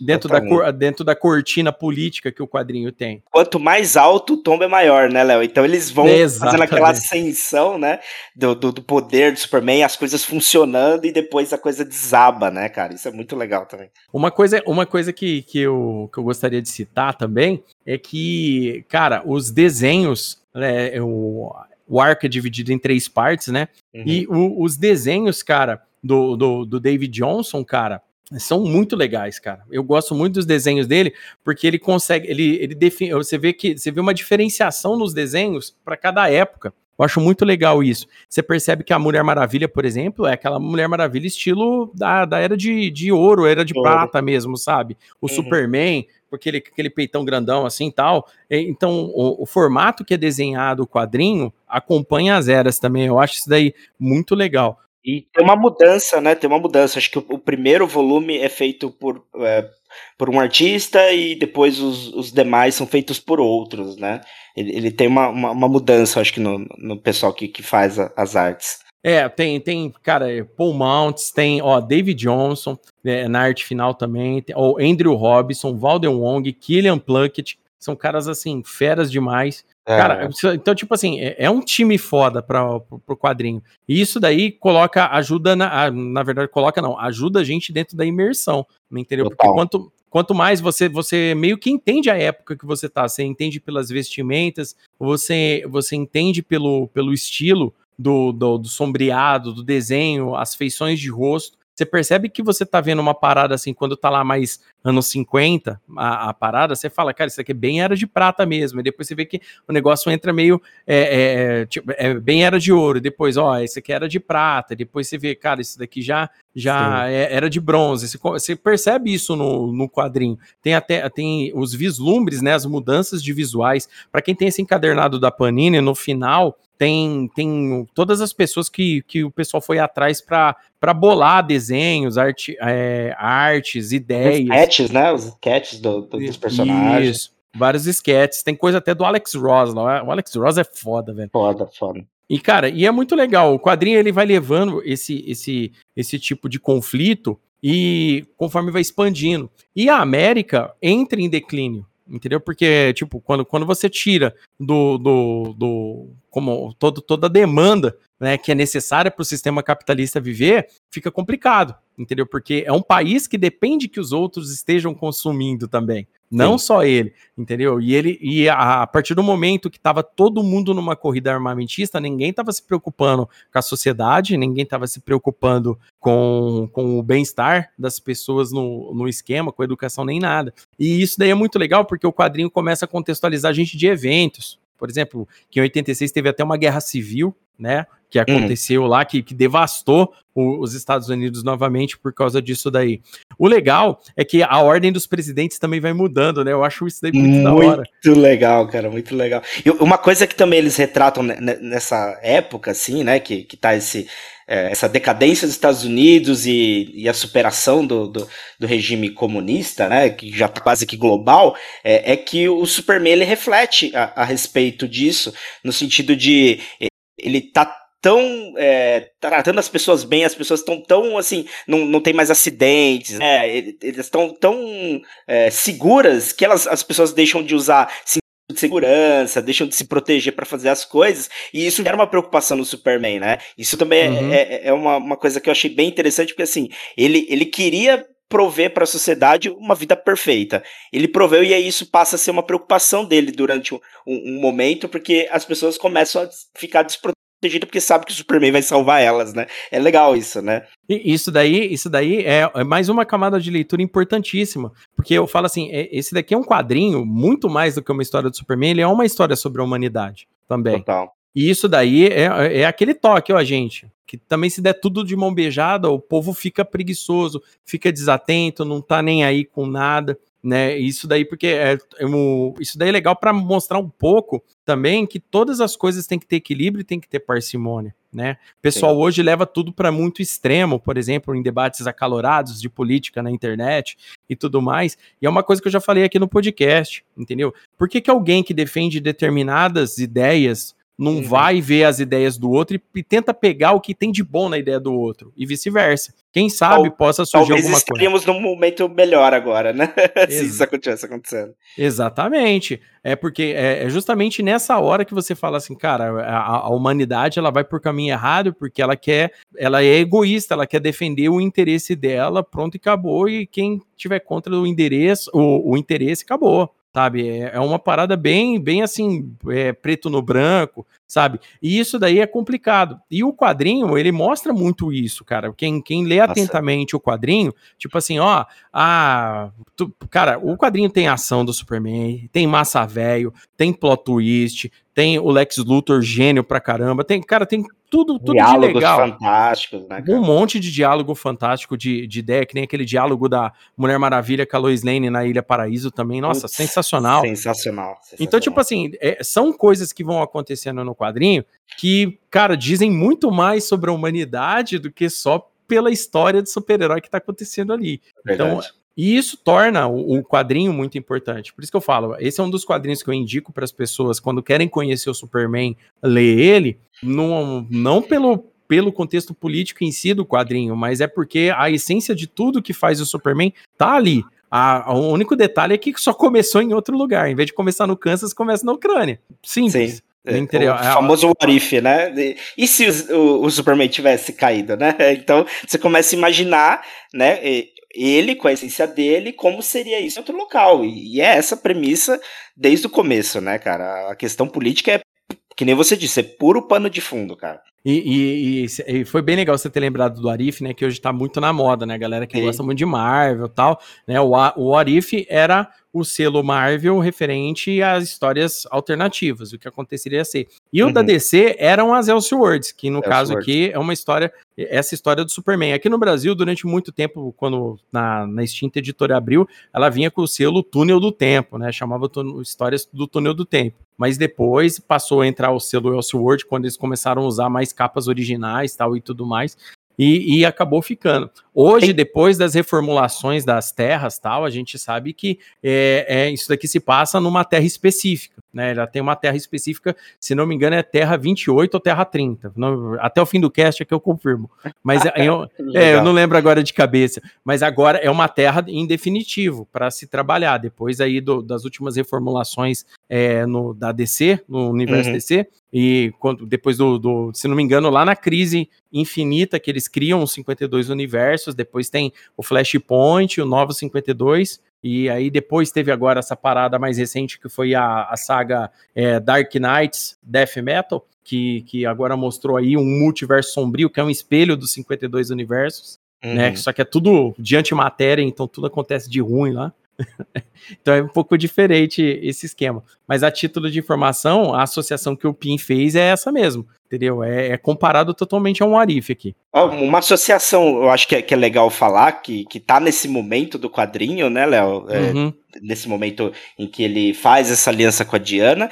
dentro. Da, dentro da cortina política que o quadrinho tem. Quanto mais alto o tombo é maior, né, Léo? Então eles vão Exatamente. fazendo aquela ascensão, né, do, do, do, poder do Superman, as coisas funcionando e depois a coisa desaba, né, cara? Isso é muito legal também. Uma coisa, uma coisa que, que, eu, que eu gostaria de citar também é que, cara, os desenhos, né, o, o arco é dividido em três partes, né? Uhum. E o, os desenhos, cara, do, do, do David Johnson, cara, são muito legais, cara. Eu gosto muito dos desenhos dele, porque ele consegue, ele, ele define, você vê que você vê uma diferenciação nos desenhos para cada época. Eu acho muito legal isso. Você percebe que a Mulher Maravilha, por exemplo, é aquela Mulher Maravilha estilo da, da era de, de ouro, era de ouro. prata mesmo, sabe? O uhum. Superman, porque ele aquele peitão grandão assim e tal. Então, o, o, formato que é desenhado o quadrinho acompanha as eras também. Eu acho isso daí muito legal. E tem uma mudança, né? Tem uma mudança. Acho que o, o primeiro volume é feito por, é, por um artista e depois os, os demais são feitos por outros, né? Ele, ele tem uma, uma, uma, mudança, acho que, no, no pessoal que, que faz a, as artes. É, tem, tem, cara, é, Paul Mounts, tem, ó, David Johnson, é, na arte final também, tem, ó, Andrew Robinson, Walden Wong, Killian Plunkett, são caras, assim, feras demais. É. Cara, então, tipo assim, é, é um time foda para o quadrinho. E isso daí coloca, ajuda, na, na verdade, coloca não, ajuda a gente dentro da imersão, entendeu? Total. Porque quanto, quanto mais você, você meio que entende a época que você tá, você entende pelas vestimentas, você, você entende pelo, pelo estilo do, do, do sombreado, do desenho, as feições de rosto, você percebe que você tá vendo uma parada assim, quando tá lá mais, anos 50, a, a, parada, você fala, cara, isso aqui é bem era de prata mesmo. E depois você vê que o negócio entra meio. É, é, tipo, é bem era de ouro. Depois, ó, esse aqui era de prata. Depois você vê, cara, isso daqui já, já é, era de bronze. Você, você, percebe isso no, no quadrinho. Tem até tem os vislumbres, né? As mudanças de visuais. Para quem tem esse encadernado da Panini, no final tem, tem todas as pessoas que, que o pessoal foi atrás para bolar desenhos, arte, é, artes, ideias. Os sketches, né? Os sketches do, do, dos personagens. Isso, vários sketches. Tem coisa até do Alex Ross lá. O Alex Ross é foda, velho. Foda, foda. E, cara, e é muito legal. O quadrinho ele vai levando esse, esse, esse tipo de conflito e conforme vai expandindo. E a América entra em declínio entendeu? Porque, tipo, quando, quando você tira do, do, do como todo, toda a demanda né, que é necessária para o sistema capitalista viver, fica complicado, entendeu? Porque é um país que depende que os outros estejam consumindo também. Não Sim. só ele, entendeu? E ele e a, a partir do momento que estava todo mundo numa corrida armamentista, ninguém estava se preocupando com a sociedade, ninguém estava se preocupando com, com o bem-estar das pessoas no, no esquema, com a educação, nem nada. E isso daí é muito legal porque o quadrinho começa a contextualizar a gente de eventos. Por exemplo, que em 86 teve até uma guerra civil, né? que hum. aconteceu lá, que, que devastou o, os Estados Unidos novamente por causa disso daí. O legal é que a ordem dos presidentes também vai mudando, né? Eu acho isso daí muito, muito da hora. Muito legal, cara, muito legal. E uma coisa que também eles retratam nessa época, assim, né, que, que tá esse, é, essa decadência dos Estados Unidos e, e a superação do, do, do, regime comunista, né, que já tá quase que global, é, é que o Superman ele reflete a, a respeito disso, no sentido de ele tá tão é, tratando as pessoas bem, as pessoas estão tão assim, não, não tem mais acidentes, né? Eles estão tão é, seguras que elas, as pessoas deixam de usar de segurança, deixam de se proteger para fazer as coisas, e isso era uma preocupação no Superman, né? Isso também é, uhum. é, é uma, uma coisa que eu achei bem interessante, porque assim, ele, ele queria prover para a sociedade uma vida perfeita. Ele proveu e aí isso passa a ser uma preocupação dele durante um, um, momento, porque as pessoas começam a ficar desprotegidas protegida porque sabe que o Superman vai salvar elas, né? É legal isso, né? E isso daí, isso daí é, é, mais uma camada de leitura importantíssima, porque eu falo assim, é, esse daqui é um quadrinho muito mais do que uma história do Superman, ele é uma história sobre a humanidade também. Total. E isso daí é, é aquele toque, ó, gente, que também se der tudo de mão beijada, o povo fica preguiçoso, fica desatento, não tá nem aí com nada né? Isso daí porque é, é um, isso daí é legal para mostrar um pouco também que todas as coisas têm que ter equilíbrio e tem que ter parcimônia, né? O pessoal Sim. hoje leva tudo para muito extremo, por exemplo, em debates acalorados de política na internet e tudo mais. E é uma coisa que eu já falei aqui no podcast, entendeu? Por que, que alguém que defende determinadas ideias não uhum. vai ver as ideias do outro e, e, tenta pegar o que tem de bom na ideia do outro e vice-versa. Quem sabe Tal, possa surgir alguma coisa. estaríamos num momento melhor agora, né? *laughs* Se isso estivesse acontecendo. Exatamente. É porque é, é, justamente nessa hora que você fala assim, cara, a, a, humanidade ela vai por caminho errado porque ela quer, ela é egoísta, ela quer defender o interesse dela, pronto e acabou. E quem tiver contra o endereço, o, o interesse acabou sabe? É, é uma parada bem, bem assim, é, preto no branco, sabe? E isso daí é complicado. E o quadrinho, ele mostra muito isso, cara. Quem, quem lê Nossa. atentamente o quadrinho, tipo assim, ó, ah, tu, cara, o quadrinho tem ação do Superman, tem massa velho, tem plot twist, tem o Lex Luthor gênio pra caramba, tem, cara, tem tudo, tudo Diálogos de legal. fantásticos, né? Cara? Um monte de diálogo fantástico de, de ideia, que nem aquele diálogo da Mulher Maravilha com a Lois Lane na Ilha Paraíso também. Nossa, Putz, sensacional. sensacional. Sensacional. Então, tipo assim, é, são coisas que vão acontecendo no quadrinho que, cara, dizem muito mais sobre a humanidade do que só pela história de super-herói que tá acontecendo ali. Então, Verdade. Então, e isso torna o, o, quadrinho muito importante. Por isso que eu falo, esse é um dos quadrinhos que eu indico para as pessoas quando querem conhecer o Superman, ler ele, não, não pelo, pelo contexto político em si do quadrinho, mas é porque a essência de tudo que faz o Superman tá ali. A, o único detalhe é que só começou em outro lugar. Em vez de começar no Kansas, começa na Ucrânia. Simples. Sim. É, o famoso what if, né? E se o, o, o, Superman tivesse caído, né? *laughs* Então você começa a imaginar, né? Ele, com a essência dele, como seria isso em outro local. E, e é essa premissa desde o começo, né, cara? A questão política é que nem você disse, é puro pano de fundo, cara. E, e, e, foi bem legal você ter lembrado do Arif, né? Que hoje tá muito na moda, né? Galera que Sim. gosta muito de Marvel e tal. Né, o, o Arif era o selo Marvel referente às histórias alternativas, o que aconteceria ser. E o uhum. da DC eram as Elseworlds, que no Elseworlds. caso aqui é uma história, essa história do Superman. Aqui no Brasil, durante muito tempo, quando na, na extinta editora abriu, ela vinha com o selo Túnel do Tempo, né? Chamava Histórias do Túnel do Tempo. Mas depois passou a entrar o selo Elseworld, quando eles começaram a usar mais capas originais tal e tudo mais e, e acabou ficando. Hoje, depois das reformulações das terras tal, a gente sabe que é, é, isso daqui se passa numa terra específica, né? Já tem uma terra específica, se não me engano, é terra 28 ou terra 30. Não, até o fim do cast é que eu confirmo. Mas é, *laughs* eu, é, eu não lembro agora de cabeça. Mas agora é uma terra em definitivo para se trabalhar. Depois aí do, das últimas reformulações é, no, da DC, no universo uhum. DC, e quando, depois do, do, se não me engano, lá na crise infinita que eles criam os 52 universos, depois tem o Flashpoint, o Novo 52, e aí depois teve agora essa parada mais recente que foi a, a saga é, Dark Knights Death Metal, que, que agora mostrou aí um multiverso sombrio, que é um espelho dos 52 universos, né? uhum. né? Só que é tudo de antimatéria, então tudo acontece de ruim lá. *laughs* então é um pouco diferente esse esquema. Mas a título de informação, a associação que o PIN fez é essa mesmo, entendeu? É, é comparado totalmente a um Arif aqui. Uma associação, eu acho que é, que é, legal falar, que, que tá nesse momento do quadrinho, né, Léo? É, uhum. Nesse momento em que ele faz essa aliança com a Diana,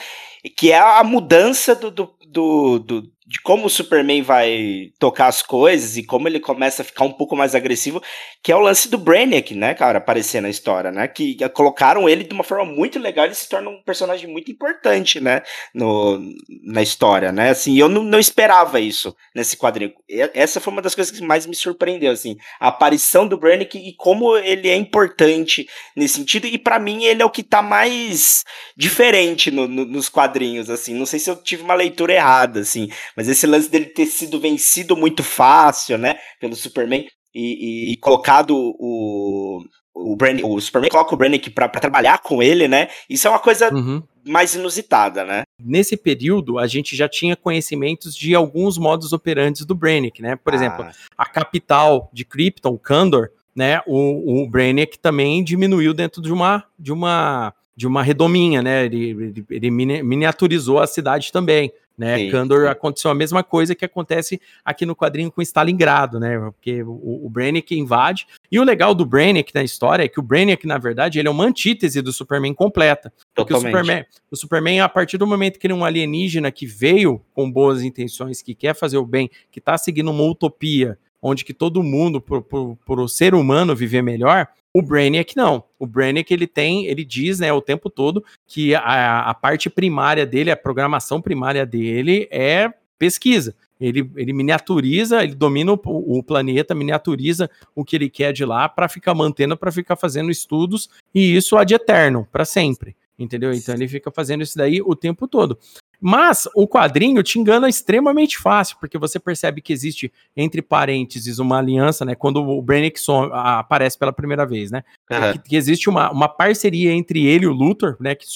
que é a mudança do, do, do, do de como o Superman vai tocar as coisas e como ele começa a ficar um pouco mais agressivo, que é o lance do Brainiac, né, cara, aparecer na história, né, que colocaram ele de uma forma muito legal, ele se torna um personagem muito importante, né, no, na história, né, assim, eu não, não esperava isso nesse quadrinho, essa foi uma das coisas que mais me surpreendeu, assim, a aparição do Brainiac e como ele é importante nesse sentido, e para mim ele é o que tá mais diferente no, no, nos quadrinhos, assim, não sei se eu tive uma leitura errada, assim, mas esse lance dele ter sido vencido muito fácil, né? Pelo Superman e, e, e colocado o, o, Brand, o Superman coloca o Brannick pra, pra trabalhar com ele, né? Isso é uma coisa uhum. mais inusitada, né? Nesse período, a gente já tinha conhecimentos de alguns modos operantes do Brannick, né? Por ah. exemplo, a capital de Krypton, Kandor, né? O, o Brainiac também diminuiu dentro de uma de uma de uma redominha, né? Ele, ele, ele miniaturizou a cidade também. Né? Sim, Kandor sim. aconteceu a mesma coisa que acontece aqui no quadrinho com Stalingrado, né? Porque o, o Brainiac invade. E o legal do Brainiac na história é que o Brainiac, na verdade, ele é uma antítese do Superman completa. Porque o Superman, o Superman, a partir do momento que ele é um alienígena que veio com boas intenções, que quer fazer o bem, que está seguindo uma utopia, onde que todo mundo, por, por, por o ser humano viver melhor, o Brainiac não. O Brainiac ele tem, ele diz, né, o tempo todo que a, a parte primária dele, a programação primária dele é pesquisa. Ele, ele miniaturiza, ele domina o, o planeta, miniaturiza o que ele quer de lá para ficar mantendo, para ficar fazendo estudos e isso ad eterno, para sempre entendeu? Então ele fica fazendo isso daí o tempo todo. Mas o quadrinho te engana extremamente fácil, porque você percebe que existe, entre parênteses, uma aliança, né? Quando o Brainiac aparece pela primeira vez, né? Uhum. Que, que, existe uma, uma parceria entre ele e o Luthor, né? Que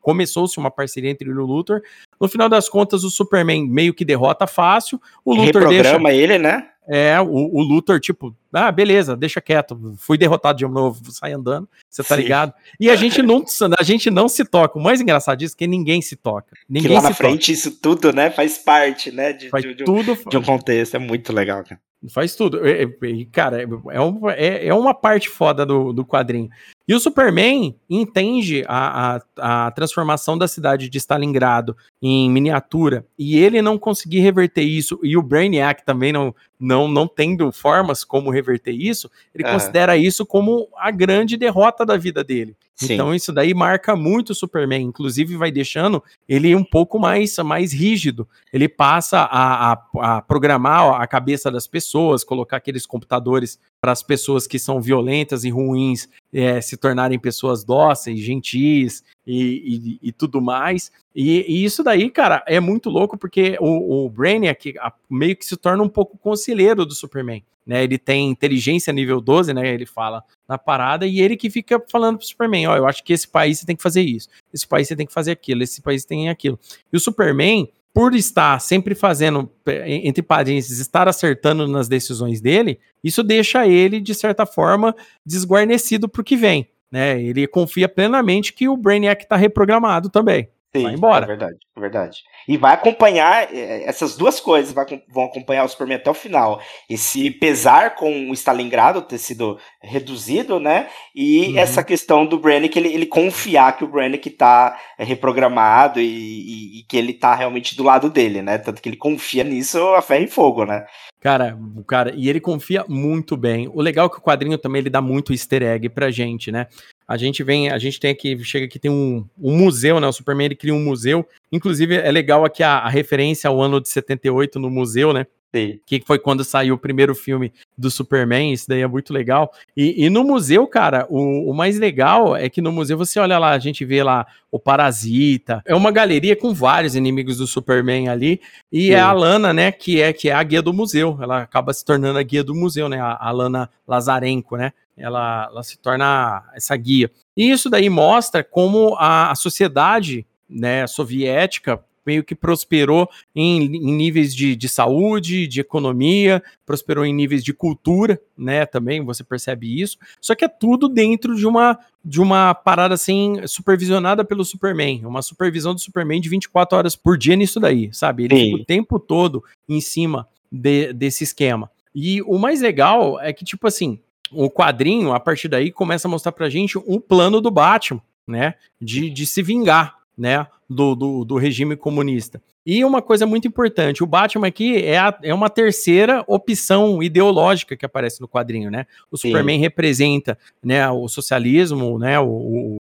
começou-se uma parceria entre ele e o Luthor. No final das contas, o Superman meio que derrota fácil. O Luthor Reprograma deixa... ele, né? É, o, o Luthor, tipo, ah, beleza, deixa quieto, fui derrotado de novo, sai andando, você tá Sim. ligado? E a gente não a gente não se toca. O mais engraçado disso é que ninguém se toca. Ninguém que lá na frente isso tudo, né, faz parte, né, de, faz de, tudo, de um contexto, é muito legal, cara. Faz tudo. E, cara, é, um, é, é, uma parte foda do, do quadrinho. E o Superman entende a, a, a, transformação da cidade de Stalingrado em miniatura e ele não conseguir reverter isso, e o Brainiac também não, não, não tendo formas como reverter isso, ele considera isso como a grande derrota da vida dele. Sim. Então isso daí marca muito o Superman, inclusive vai deixando ele um pouco mais, mais rígido. Ele passa a, a, a programar a cabeça das pessoas, colocar aqueles computadores para as pessoas que são violentas e ruins é, se tornarem pessoas dóceis, gentis e, e, e tudo mais. E, e, isso daí, cara, é muito louco porque o, o Brainiac meio que se torna um pouco conselheiro do Superman. Né, ele tem inteligência nível 12, né? Ele fala na parada, e ele que fica falando pro Superman: Ó, eu acho que esse país você tem que fazer isso, esse país você tem que fazer aquilo, esse país tem aquilo. E o Superman, por estar sempre fazendo, entre parênteses, estar acertando nas decisões dele, isso deixa ele, de certa forma, desguarnecido para o que vem. Né? Ele confia plenamente que o Brainiac está reprogramado também. Sim, vai embora. É verdade, é verdade. E vai acompanhar é, essas duas coisas, vai, vão acompanhar o Superman até o final. Esse pesar com o Stalingrado ter sido reduzido, né? E uhum. essa questão do Brannick, ele, ele confiar que o Brannick tá é, reprogramado e, e, e, que ele tá realmente do lado dele, né? Tanto que ele confia nisso a ferro e fogo, né? Cara, cara, e ele confia muito bem. O legal é que o quadrinho também ele dá muito easter egg pra gente, né? A gente vem, a gente tem aqui, chega aqui, tem um, um museu, né? O Superman ele cria um museu. Inclusive, é legal aqui a, a referência ao ano de 78 no museu, né? Sim. Que foi quando saiu o primeiro filme do Superman, isso daí é muito legal. E, e no museu, cara, o, o, mais legal é que no museu você olha lá, a gente vê lá o Parasita. É uma galeria com vários inimigos do Superman ali. E Sim. é a Lana, né, que é, que é a guia do museu. Ela acaba se tornando a guia do museu, né? A, a Lana Lazarenko, né? Ela, ela se torna essa guia. E isso daí mostra como a, a sociedade né, soviética meio que prosperou em, em níveis de, de, saúde, de economia, prosperou em níveis de cultura, né? Também você percebe isso. Só que é tudo dentro de uma de uma parada assim supervisionada pelo Superman, uma supervisão do Superman de 24 horas por dia nisso daí, sabe? Ele fica o tempo todo em cima de, desse esquema. E o mais legal é que tipo assim, o quadrinho, a partir daí, começa a mostrar pra gente um plano do Batman, né? De, de se vingar, né? Do, do, do regime comunista. E uma coisa muito importante, o Batman aqui é, a, é uma terceira opção ideológica que aparece no quadrinho, né? O Sim. Superman representa né, o socialismo, né, o, o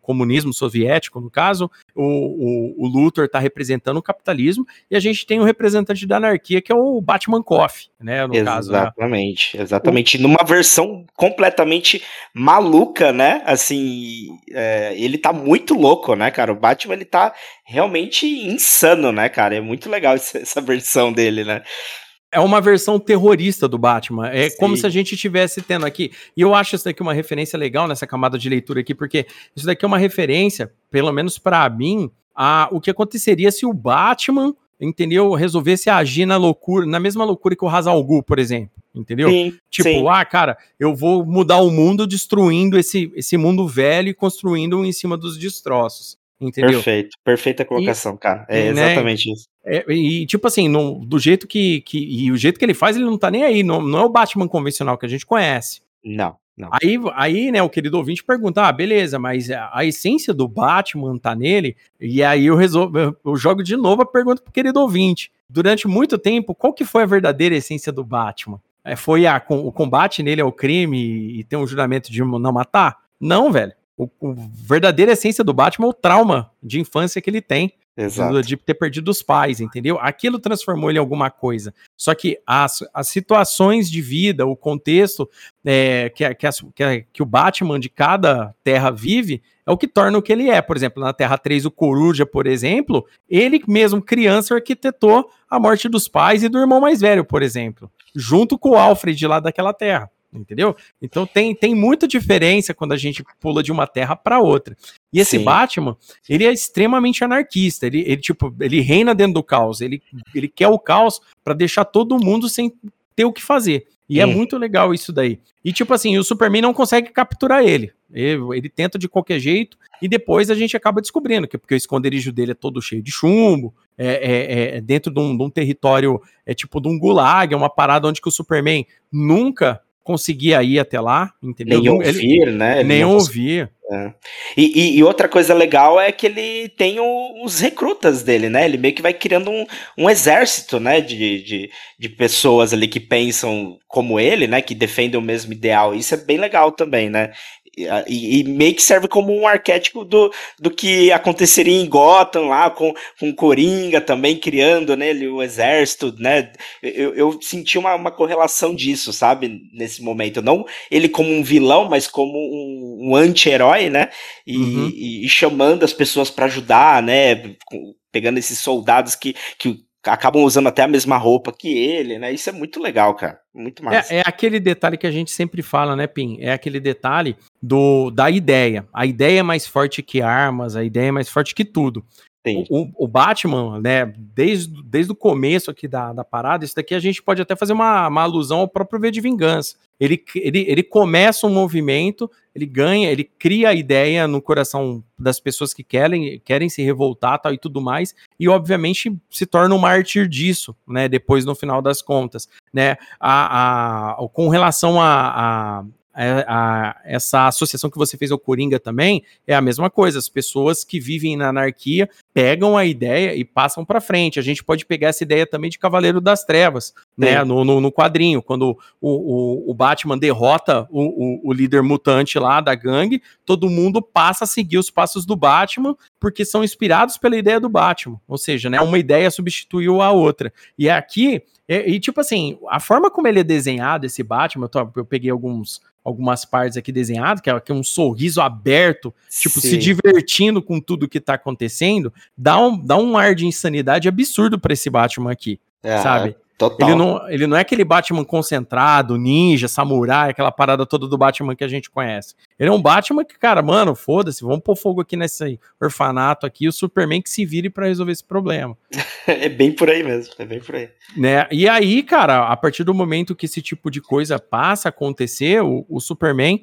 comunismo soviético, no caso, o, o, o Luthor está representando o capitalismo, e a gente tem um representante da anarquia, que é o Batman Coffee, né, no exatamente, caso. Exatamente, né? exatamente. Numa versão completamente maluca, né, assim, é, ele tá muito louco, né, cara, o Batman, ele tá realmente insano, né, cara, é muito legal essa versão dele, né é uma versão terrorista do Batman. É Sim. como se a gente estivesse tendo aqui. E eu acho isso daqui uma referência legal nessa camada de leitura aqui, porque isso daqui é uma referência, pelo menos para mim, a o que aconteceria se o Batman, entendeu, resolvesse agir na loucura, na mesma loucura que o Hazal Ghul, por exemplo. Entendeu? Sim, tipo, sim. ah, cara, eu vou mudar o mundo destruindo esse, esse mundo velho e construindo em cima dos destroços. Entendeu? Perfeito, perfeita colocação, e, cara. É né, exatamente isso. É, e tipo assim, no, do jeito que, que. E o jeito que ele faz, ele não tá nem aí. Não, não é o Batman convencional que a gente conhece. Não, não. Aí, aí, né, o querido ouvinte pergunta: ah, beleza, mas a, a essência do Batman tá nele. E aí eu resolvo, eu, eu jogo de novo a pergunta pro querido ouvinte. Durante muito tempo, qual que foi a verdadeira essência do Batman? É, foi a, com, o combate nele ao crime e, e ter um juramento de não matar? Não, velho. O, o verdadeira essência do Batman é o trauma de infância que ele tem. Exato. De ter perdido os pais, entendeu? Aquilo transformou ele em alguma coisa. Só que as, as situações de vida, o contexto é, que, que, que, que o Batman de cada terra vive, é o que torna o que ele é. Por exemplo, na Terra 3, o Coruja, por exemplo, ele mesmo, criança, arquitetou a morte dos pais e do irmão mais velho, por exemplo, junto com o Alfred lá daquela terra entendeu? Então tem, tem muita diferença quando a gente pula de uma terra para outra. E esse Sim. Batman, ele é extremamente anarquista, ele, ele tipo, ele reina dentro do caos, ele, ele quer o caos para deixar todo mundo sem ter o que fazer. E é muito legal isso daí. E tipo assim, o Superman não consegue capturar ele. ele. Ele, tenta de qualquer jeito e depois a gente acaba descobrindo que porque o esconderijo dele é todo cheio de chumbo, é, é, é dentro de um, de um, território, é tipo de um gulag, é uma parada onde que o Superman nunca conseguia ir até lá, entendeu? Nem ouvir, ele, né? Ele nem ouvir. É. E, e, e, outra coisa legal é que ele tem o, os recrutas dele, né? Ele meio que vai criando um, um exército, né? De, de, de pessoas ali que pensam como ele, né? Que defendem o mesmo ideal. Isso é bem legal também, né? E, e, meio que serve como um arquétipo do, do que aconteceria em Gotham lá, com, com Coringa também criando nele o exército, né? Eu, eu senti uma, uma correlação disso, sabe? Nesse momento. Não ele como um vilão, mas como um, um anti-herói, né? E, uhum. e, e, chamando as pessoas para ajudar, né? Pegando esses soldados que, que acabam usando até a mesma roupa que ele, né? Isso é muito legal, cara. Muito massa. É, é, aquele detalhe que a gente sempre fala, né, Pim? É aquele detalhe do da ideia. A ideia é mais forte que armas, a ideia é mais forte que tudo. O, o, Batman, né, desde, desde o começo aqui da, da parada, isso daqui a gente pode até fazer uma, uma alusão ao próprio V de Vingança. Ele, ele, ele começa um movimento, ele ganha, ele cria a ideia no coração das pessoas que querem, querem se revoltar tal, e tudo mais, e obviamente se torna um mártir disso, né? Depois, no final das contas, né? A, a, com relação a, a a, a, essa associação que você fez ao Coringa também é a mesma coisa. As pessoas que vivem na anarquia pegam a ideia e passam para frente. A gente pode pegar essa ideia também de Cavaleiro das Trevas, né? No, no, no, quadrinho, quando o, o, o Batman derrota o, o, o, líder mutante lá da gangue, todo mundo passa a seguir os passos do Batman porque são inspirados pela ideia do Batman. Ou seja, né? Uma ideia substituiu a outra. E aqui e, e, tipo assim, a forma como ele é desenhado, esse Batman, eu, tô, eu peguei alguns, algumas partes aqui desenhadas, que é, que é um sorriso aberto, tipo, Sim. se divertindo com tudo que tá acontecendo, dá um, dá um ar de insanidade absurdo para esse Batman aqui, é, sabe? Total. Ele não, ele não é aquele Batman concentrado, ninja, samurai, aquela parada toda do Batman que a gente conhece. Ele é um Batman que, cara, mano, foda-se, vamos pôr fogo aqui nesse orfanato aqui, o Superman que se vire para resolver esse problema. *laughs* é bem por aí mesmo, é bem por aí. Né? E aí, cara, a partir do momento que esse tipo de coisa passa a acontecer, o, o Superman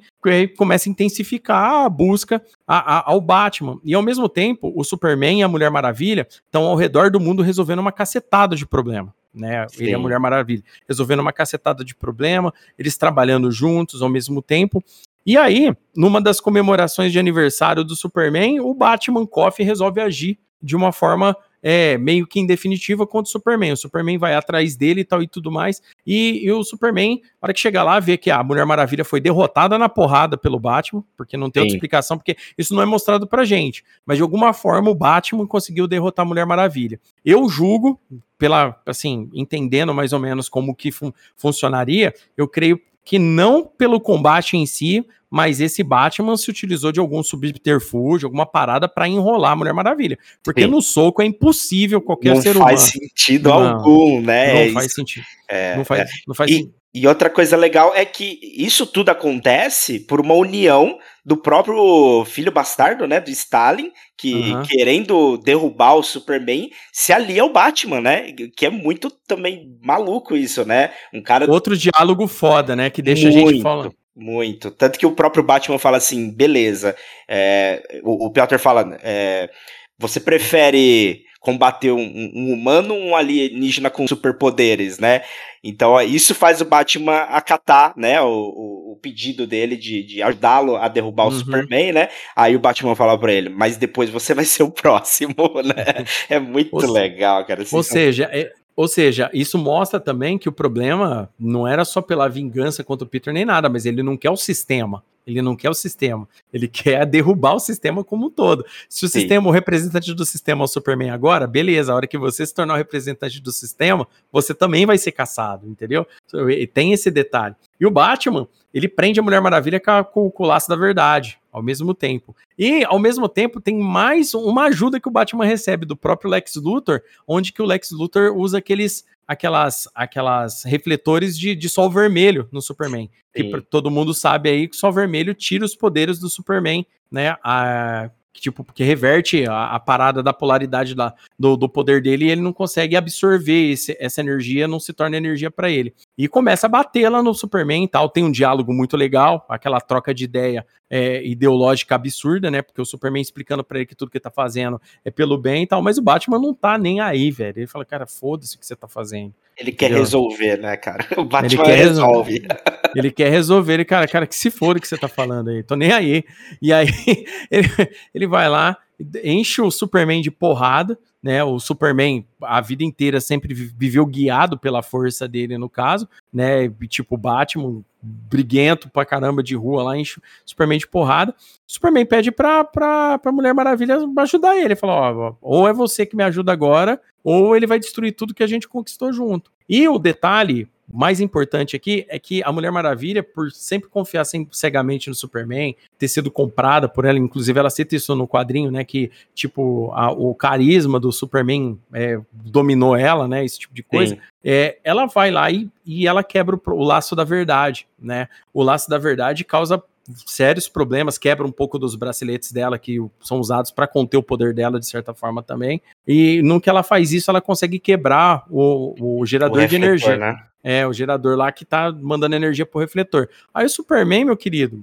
começa a intensificar a busca a, a, ao Batman. E ao mesmo tempo, o Superman e a Mulher Maravilha estão ao redor do mundo resolvendo uma cacetada de problema né? Sim. Ele é a Mulher Maravilha, resolvendo uma cacetada de problema, eles trabalhando juntos ao mesmo tempo. E aí, numa das comemorações de aniversário do Superman, o Batman Coffee resolve agir de uma forma é, meio que em definitiva contra o Superman. O Superman vai atrás dele e tal e tudo mais. E, e o Superman, na hora que chega lá, vê que a Mulher Maravilha foi derrotada na porrada pelo Batman, porque não tem Sim. outra explicação, porque isso não é mostrado pra gente. Mas de alguma forma o Batman conseguiu derrotar a Mulher Maravilha. Eu julgo, pela, assim, entendendo mais ou menos como que fun funcionaria, eu creio que não pelo combate em si, mas esse Batman se utilizou de algum subterfúgio, alguma parada para enrolar a Mulher Maravilha. Porque Sim. no soco é impossível qualquer não ser humano. Não faz sentido não, algum, né? Não faz sentido. É, não faz, é. não faz e, sentido. E outra coisa legal é que isso tudo acontece por uma união do próprio filho bastardo, né, do Stalin, que uhum. querendo derrubar o Superman, se alia ao Batman, né? Que é muito também maluco isso, né? Um cara Outro diálogo foda, né, que deixa muito, a gente falando. Muito. Tanto que o próprio Batman fala assim, beleza. É, o, o Peter fala, é, você prefere combater um, um, humano ou um alienígena com superpoderes, né? Então isso faz o Batman acatar, né, o, o, o pedido dele de, de ajudá-lo a derrubar uhum. o Superman, né? Aí o Batman fala para ele, mas depois você vai ser o próximo, *laughs* né? *laughs* É muito ou legal, cara. Assim, ou seja, é, ou seja, isso mostra também que o problema não era só pela vingança contra o Peter nem nada, mas ele não quer o sistema. Ele não quer o sistema. Ele *laughs* quer derrubar o sistema como um todo. Se o Sim. sistema, o representante do sistema é o Superman agora, beleza. A hora que você se tornar o representante do sistema, você também vai ser caçado, entendeu? E tem esse detalhe. E o Batman, ele prende a Mulher Maravilha com, com o laço da verdade, ao mesmo tempo. E, ao mesmo tempo, tem mais uma ajuda que o Batman recebe do próprio Lex Luthor, onde que o Lex Luthor usa aqueles aquelas, aquelas refletores de, de sol vermelho no Superman. Sim. Que todo mundo sabe aí que o sol vermelho tira os poderes do Superman, né? A, que, tipo, porque reverte a, a parada da polaridade da, do, do, poder dele e ele não consegue absorver esse, essa energia, não se torna energia para ele. E começa a bater lá no Superman e tal. Tem um diálogo muito legal, aquela troca de ideia é, ideológica absurda, né? Porque o Superman explicando para ele que tudo que ele tá fazendo é pelo bem e tal, mas o Batman não tá nem aí, velho. Ele fala, cara, foda-se o que você tá fazendo. Ele quer Entendeu? resolver, né, cara? O Batman ele resolve. resolve. *laughs* Ele quer resolver, ele, cara, cara, que se for o que você tá falando aí, tô nem aí. E aí *laughs* ele, ele vai lá, enche o Superman de porrada, né? O Superman a vida inteira sempre viveu guiado pela força dele, no caso, né? Tipo Batman, briguento pra caramba de rua lá, enche o Superman de porrada. O Superman pede pra, pra, pra Mulher Maravilha ajudar ele. Ele fala: ó, ou é você que me ajuda agora, ou ele vai destruir tudo que a gente conquistou junto. E o detalhe mais importante aqui é que a Mulher Maravilha, por sempre confiar cegamente no Superman, ter sido comprada por ela, inclusive ela cita isso no quadrinho, né? Que, tipo, a, o carisma do Superman é, dominou ela, né? Esse tipo de coisa. É, ela vai lá e, e ela quebra o, o laço da verdade, né? O laço da verdade causa sérios problemas, quebra um pouco dos braceletes dela que são usados para conter o poder dela de certa forma também. E no que ela faz isso, ela consegue quebrar o, o gerador o refletor, de energia. Né? É, o gerador lá que tá mandando energia pro refletor. Aí o Superman, meu querido,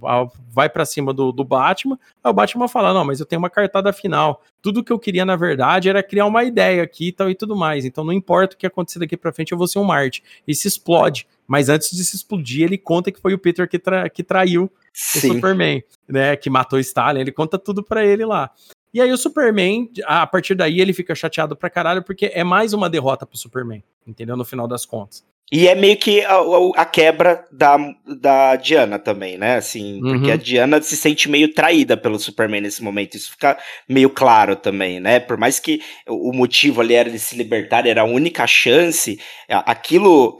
vai para cima do, do Batman. Aí o Batman fala: Não, mas eu tenho uma cartada final. Tudo que eu queria, na verdade, era criar uma ideia aqui e tal e tudo mais. Então não importa o que acontecer daqui pra frente, eu vou ser um Marte. E se explode. Mas antes de se explodir, ele conta que foi o Peter que, tra que traiu Sim. o Superman, né? Que matou Stalin. Ele conta tudo para ele lá. E aí o Superman, a partir daí, ele fica chateado pra caralho, porque é mais uma derrota pro Superman, entendeu? No final das contas. E é meio que a, a, quebra da, da Diana também, né? Assim, uhum. porque a Diana se sente meio traída pelo Superman nesse momento. Isso fica meio claro também, né? Por mais que o motivo ali era de se libertar, era a única chance, aquilo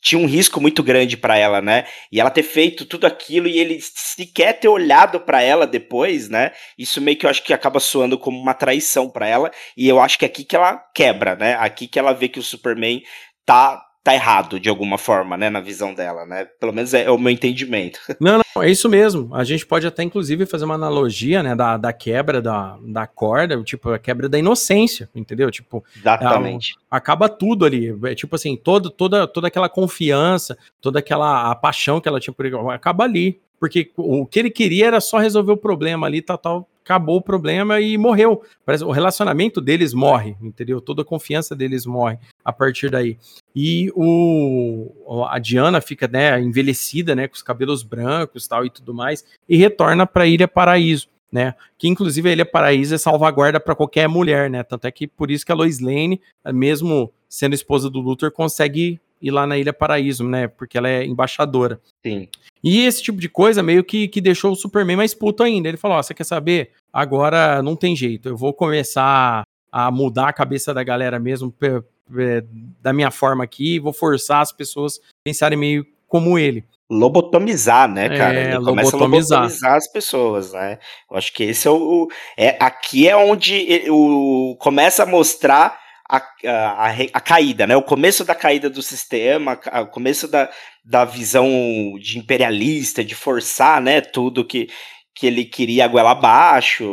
tinha um risco muito grande para ela, né? E ela ter feito tudo aquilo e ele sequer ter olhado para ela depois, né? Isso meio que eu acho que acaba soando como uma traição para ela. E eu acho que é aqui que ela quebra, né? Aqui que ela vê que o Superman tá tá errado de alguma forma, né, na visão dela, né? Pelo menos é, é, o meu entendimento. *laughs* Não, não, é isso mesmo. A gente pode até inclusive fazer uma analogia, né, da, da quebra da, da corda, tipo a quebra da inocência, entendeu? Tipo, exatamente. É, acaba tudo ali, é tipo assim, todo, toda toda aquela confiança, toda aquela a paixão que ela tinha por ele, acaba ali. Porque o que ele queria era só resolver o problema ali, tal, tal, acabou o problema e morreu. Parece, o relacionamento deles morre, entendeu? Toda a confiança deles morre a partir daí. E o, a Diana fica né, envelhecida, né, com os cabelos brancos tal e tudo mais, e retorna para a Ilha Paraíso. Né, que inclusive a Ilha Paraíso é salvaguarda para qualquer mulher, né? Tanto é que por isso que a Lois Lane, mesmo sendo esposa do Luthor, consegue ir lá na Ilha Paraíso, né? Porque ela é embaixadora. Sim. E esse tipo de coisa meio que, que deixou o Superman mais puto ainda. Ele falou: Ó, você quer saber? Agora não tem jeito. Eu vou começar a mudar a cabeça da galera mesmo da minha forma aqui, vou forçar as pessoas a pensarem meio como ele. Lobotomizar, né, cara? É, ele começa lobotomizar. a lobotomizar as pessoas, né? Eu acho que esse é o. É, aqui é onde o, começa a mostrar a, a, a, caída, né? O começo da caída do sistema, o começo da, da visão de imperialista, de forçar, né, tudo que, que ele queria goela abaixo.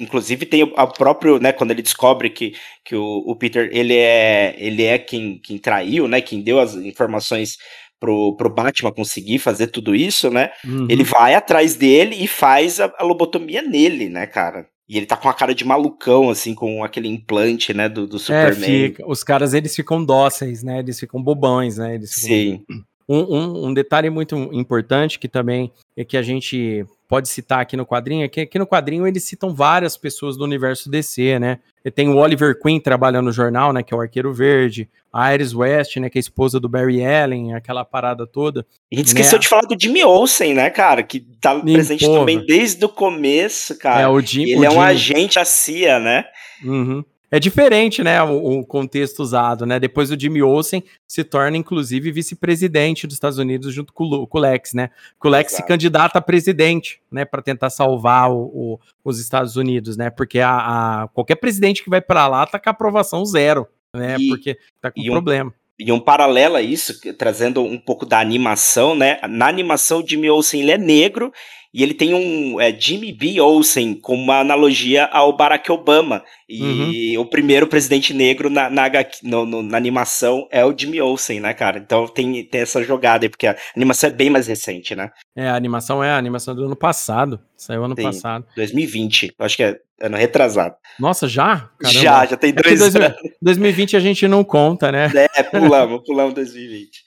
Inclusive tem o próprio, né, quando ele descobre que, que o, o Peter, ele é, ele é quem, quem traiu, né, quem deu as informações pro, pro Batman conseguir fazer tudo isso, né, uhum. ele vai atrás dele e faz a, a lobotomia nele, né, cara. E ele tá com a cara de malucão, assim, com aquele implante, né, do, do é, Superman. É, fica, os caras, eles ficam dóceis, né, eles ficam bobões, né. Eles ficam... Sim. *clears throat* Um, um, um, detalhe muito importante que também é que a gente pode citar aqui no quadrinho é que aqui no quadrinho eles citam várias pessoas do universo DC, né? E tem o Oliver Queen trabalhando no jornal, né? Que é o Arqueiro Verde, a Iris West, né? Que é a esposa do Barry Allen, aquela parada toda. E a gente esqueceu né? de falar do Jimmy Olsen, né, cara? Que tá presente porra. também desde o começo, cara. É, o Jim, ele o é um agente da CIA, né? Uhum. É diferente, né, o, o, contexto usado, né? Depois o Jimmy Olsen se torna, inclusive, vice-presidente dos Estados Unidos junto com o, com o Lex, né? Que o Lex Exato. se candidata a presidente, né, para tentar salvar o, os Estados Unidos, né? Porque a, a qualquer presidente que vai para lá tá com a aprovação zero, né? E, Porque tá com um, problema. E um paralelo a isso, trazendo um pouco da animação, né? Na animação, o Jimmy Olsen ele é negro e ele tem um é, Jimmy B. Olsen como uma analogia ao Barack Obama. E uhum. o primeiro presidente negro na, na, no, no, na, animação é o Jimmy Olsen, né, cara? Então tem, tem essa jogada aí, porque a animação é bem mais recente, né? É, a animação é a animação do ano passado. Saiu ano passado. 2020, acho que é ano retrasado. Nossa, já? Caramba. Já, já tem é dois é anos. 2020 a gente não conta, né? É, pulamos, pulamos 2020.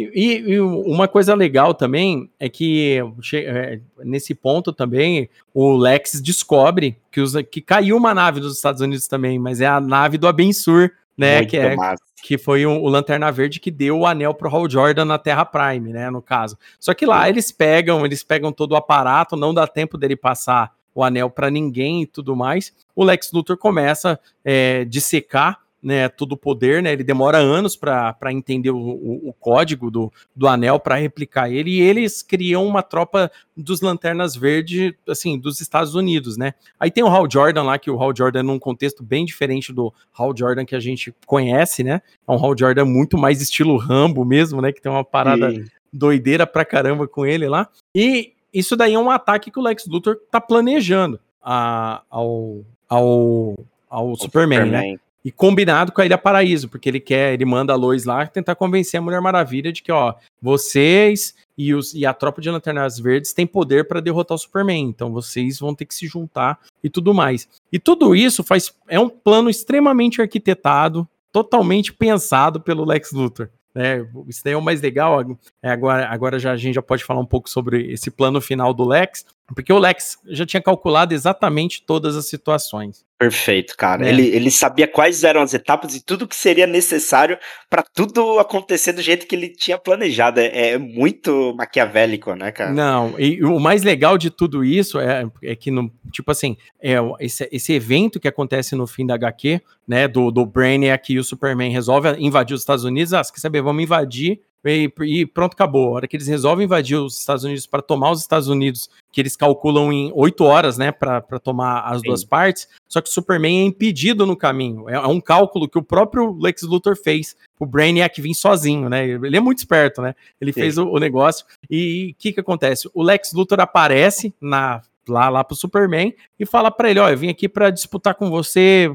E, e, uma coisa legal também é que é, nesse ponto também o Lex descobre que, usa, que caiu uma nave dos Estados Unidos também, mas é a nave do Abensur, né? Muito que, é, que foi o, o, Lanterna Verde que deu o anel pro Hal Jordan na Terra Prime, né? No caso. Só que lá Sim. eles pegam, eles pegam todo o aparato, não dá tempo dele passar o anel para ninguém e tudo mais. O Lex Luthor começa a é, dissecar né, todo o poder, né, ele demora anos para entender o, o, o, código do, do anel para replicar ele, e eles criam uma tropa dos Lanternas Verdes, assim, dos Estados Unidos, né. Aí tem o Hal Jordan lá, que o Hal Jordan é num contexto bem diferente do Hal Jordan que a gente conhece, né, é um Hal Jordan muito mais estilo Rambo mesmo, né, que tem uma parada Sim. doideira pra caramba com ele lá, e isso daí é um ataque que o Lex Luthor tá planejando a, ao, ao, ao Superman, Superman, né? E combinado com a Ilha Paraíso, porque ele quer, ele manda a Lois lá tentar convencer a Mulher Maravilha de que, ó, vocês e, os, e a tropa de Lanternas Verdes têm poder para derrotar o Superman, então vocês vão ter que se juntar e tudo mais. E tudo isso faz é um plano extremamente arquitetado, totalmente pensado pelo Lex Luthor. Né? Isso daí é o mais legal. É, agora, agora já, a gente já pode falar um pouco sobre esse plano final do Lex, porque o Lex já tinha calculado exatamente todas as situações. Perfeito, cara. É. Ele, ele sabia quais eram as etapas e tudo que seria necessário para tudo acontecer do jeito que ele tinha planejado. É, é, muito maquiavélico, né, cara? Não, e o mais legal de tudo isso é, é que, no, tipo assim, é, esse, esse evento que acontece no fim da HQ, né, do, do Brainiac e o Superman resolve invadir os Estados Unidos. Ah, quer saber? Vamos invadir e, e, pronto, acabou. A hora que eles resolvem invadir os Estados Unidos para tomar os Estados Unidos, que eles calculam em oito horas, né, para tomar as Sim. duas partes, só que o Superman é impedido no caminho. É, é, um cálculo que o próprio Lex Luthor fez. O Brainiac vir sozinho, né? Ele é muito esperto, né? Ele Sim. fez o, o negócio. E o que que acontece? O Lex Luthor aparece na lá, lá pro Superman e fala para ele: Ó, eu vim aqui para disputar com você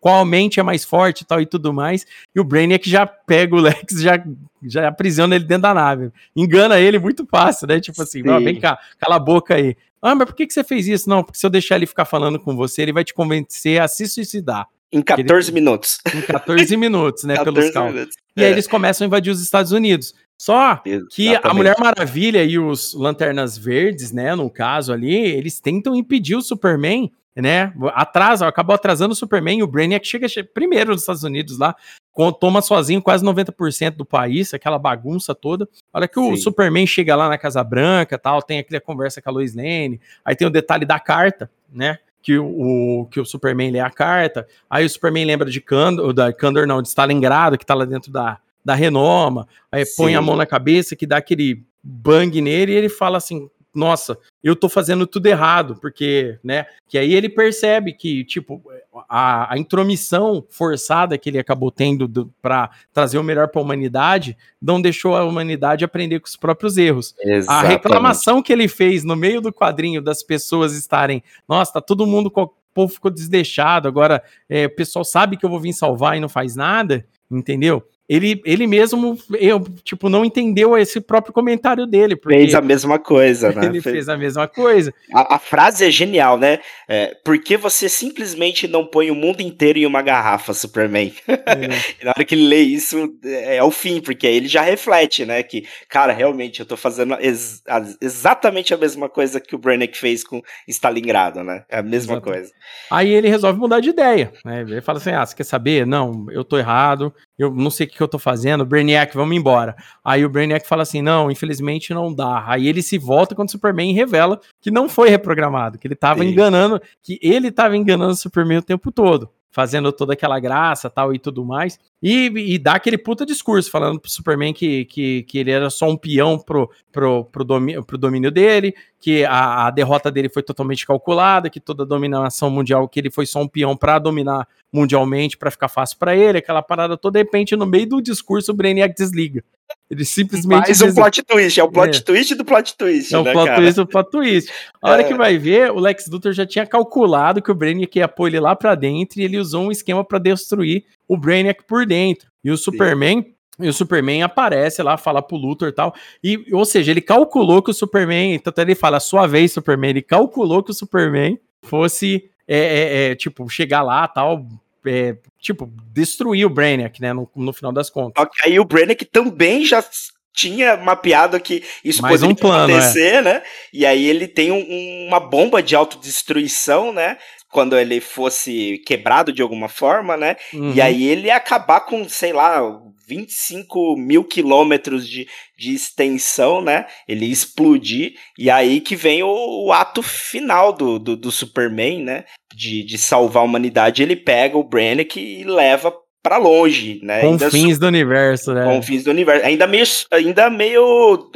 qual mente é mais forte e tal e tudo mais. E o Brainiac já pega o *laughs* Lex, já, já aprisiona ele dentro da nave. Engana ele muito fácil, né? Tipo assim, vem cá, cala a boca aí. Ah, mas por que, que você fez isso? Não, porque se eu deixar ele ficar falando com você, ele vai te convencer a se suicidar. Em 14 ele... minutos. Em 14 minutos, né? 14 *laughs* pelos cálculos. E é. aí eles começam a invadir os Estados Unidos. Só que Exatamente. a Mulher Maravilha e os Lanternas Verdes, né, no caso ali, eles tentam impedir o Superman, né? Atrasa, acabou atrasando o Superman e o Brainiac chega primeiro nos Estados Unidos lá, toma sozinho quase 90% do país, aquela bagunça toda. Olha que Sim. o Superman chega lá na Casa Branca, tal, tem aquela conversa com a Lois Lane, aí tem o detalhe da carta, né? Que o, que o Superman lê a carta, aí o Superman lembra de Candor, da Candor não, de Stalingrado, que tá lá dentro da, da Renoma, aí Sim. põe a mão na cabeça, que dá aquele bang nele, e ele fala assim: nossa, eu tô fazendo tudo errado, porque, né? Que aí ele percebe que, tipo, a, a intromissão forçada que ele acabou tendo para trazer o melhor para a humanidade não deixou a humanidade aprender com os próprios erros. Exatamente. A reclamação que ele fez no meio do quadrinho das pessoas estarem, nossa, tá todo mundo, o povo ficou desdeixado, agora é, o pessoal sabe que eu vou vir salvar e não faz nada, entendeu? Ele, ele mesmo, eu, tipo, não entendeu esse próprio comentário dele. Fez a mesma coisa, né? *laughs* Ele fez a mesma coisa. A, a frase é genial, né? É, Por que você simplesmente não põe o mundo inteiro em uma garrafa, Superman? *laughs* É. Na hora que ele lê isso, é, é o fim, porque aí ele já reflete, né? Que, cara, realmente, eu tô fazendo ex exatamente a mesma coisa que o Brainiac fez com Stalingrado, né? É a mesma Exato. coisa. Aí ele resolve mudar de ideia, né? Ele fala assim, ah, você quer saber? Não, eu tô errado, eu não sei o que eu tô fazendo, Brainiac, vamos embora. Aí o Brainiac fala assim, não, infelizmente não dá. Aí ele se volta quando o Superman revela que não foi reprogramado, que ele tava Sim. enganando, que ele tava enganando o Superman o tempo todo fazendo toda aquela graça tal e tudo mais. E, e dá aquele puta discurso falando pro Superman que, que, que ele era só um peão pro, pro, pro, domínio, pro domínio dele, que a, a, derrota dele foi totalmente calculada, que toda a dominação mundial, que ele foi só um peão para dominar mundialmente, para ficar fácil para ele, aquela parada toda, de repente, no meio do discurso, o Brainiac desliga. Ele simplesmente. Mais um plot twist, é o plot é. twist do plot twist. É o né, plot cara? twist do plot twist. A hora é. que vai ver, o Lex Luthor já tinha calculado que o Brainiac ia pôr ele lá pra dentro e ele usou um esquema para destruir o Brainiac por dentro. E o Superman. Sim. E o Superman aparece lá, fala pro Luthor e tal. E, ou seja, ele calculou que o Superman. Tanto ele fala, sua vez, Superman. Ele calculou que o Superman fosse. É, é, é, tipo, chegar lá tal, é, tipo, destruir o Brainiac, né, no, no final das contas. Só que aí o Brainiac também já tinha mapeado que isso Mais poderia um plano, é. acontecer, é. né? E aí ele tem um, uma bomba de autodestruição, né? Quando ele fosse quebrado de alguma forma, né? Uhum. E aí ele ia acabar com, sei lá, 25 mil quilômetros de, de extensão, né? Ele explodir, e aí que vem o, o ato final do, do, do, Superman, né? De, de salvar a humanidade. Ele pega o Brannick e leva para longe, né? Confins do universo, né? Confins do universo. Ainda meio, ainda meio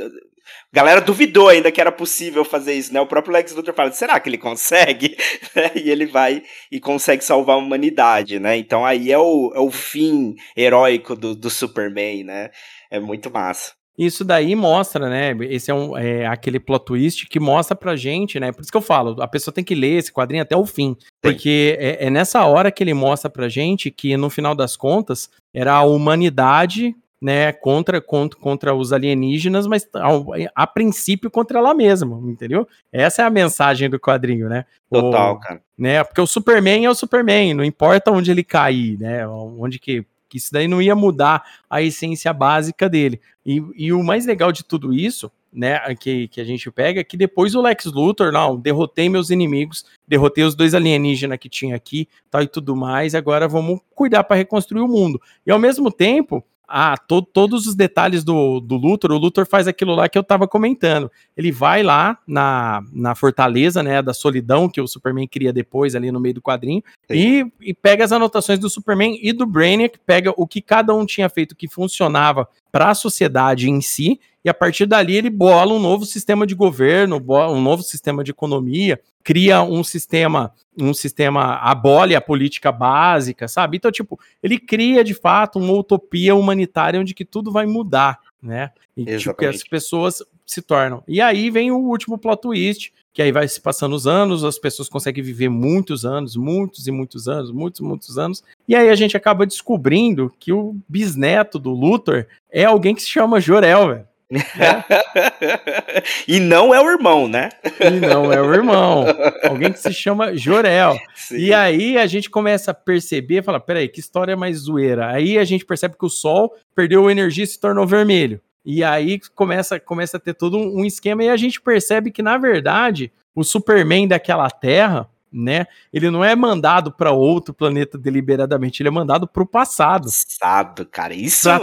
galera duvidou ainda que era possível fazer isso, né? O próprio Lex Luthor fala, será que ele consegue? *laughs* e ele vai e consegue salvar a humanidade, né? Então aí é o, é o fim heróico do, do Superman, né? É muito massa. Isso daí mostra, né? Esse é, um, é aquele plot twist que mostra pra gente, né? Por isso que eu falo, a pessoa tem que ler esse quadrinho até o fim. Sim. Porque é, é nessa hora que ele mostra pra gente que, no final das contas, era a humanidade né, contra, contra, contra os alienígenas, mas a, a, princípio contra ela mesma, entendeu? Essa é a mensagem do quadrinho, né? Total, o, cara. Né, porque o Superman é o Superman, não importa onde ele cair, né? Onde que que isso daí não ia mudar a essência básica dele. E, e o mais legal de tudo isso, né, que, que a gente pega, é que depois o Lex Luthor, não, derrotei meus inimigos, derrotei os dois alienígenas que tinha aqui, tal e tudo mais, agora vamos cuidar para reconstruir o mundo. E ao mesmo tempo, ah, to, todos os detalhes do, do Luthor, o Luthor faz aquilo lá que eu tava comentando. Ele vai lá na, na fortaleza, né, da solidão que o Superman cria depois ali no meio do quadrinho e, e, pega as anotações do Superman e do Brainiac, pega o que cada um tinha feito que funcionava para a sociedade em si e a partir dali ele bola um novo sistema de governo, um novo sistema de economia, cria um sistema, um sistema abole a política básica, sabe? Então, tipo, ele cria de fato uma utopia humanitária onde que tudo vai mudar, né? E tipo, que as pessoas se tornam. E aí vem o último plot twist, que aí vai se passando os anos, as pessoas conseguem viver muitos anos, muitos e muitos anos, muitos, muitos anos, e aí a gente acaba descobrindo que o bisneto do Luthor é alguém que se chama Jorel, velho. *laughs* e não é o irmão, né? E não é o irmão. *laughs* Alguém que se chama Jorel. Sim. E aí a gente começa a perceber, fala, peraí, que história mais zoeira. Aí a gente percebe que o Sol perdeu energia e se tornou vermelho. E aí começa, começa a ter todo um esquema e a gente percebe que, na verdade, o Superman daquela Terra, né? Ele não é mandado para outro planeta deliberadamente, ele é mandado para o passado. Passado, cara. Isso pra,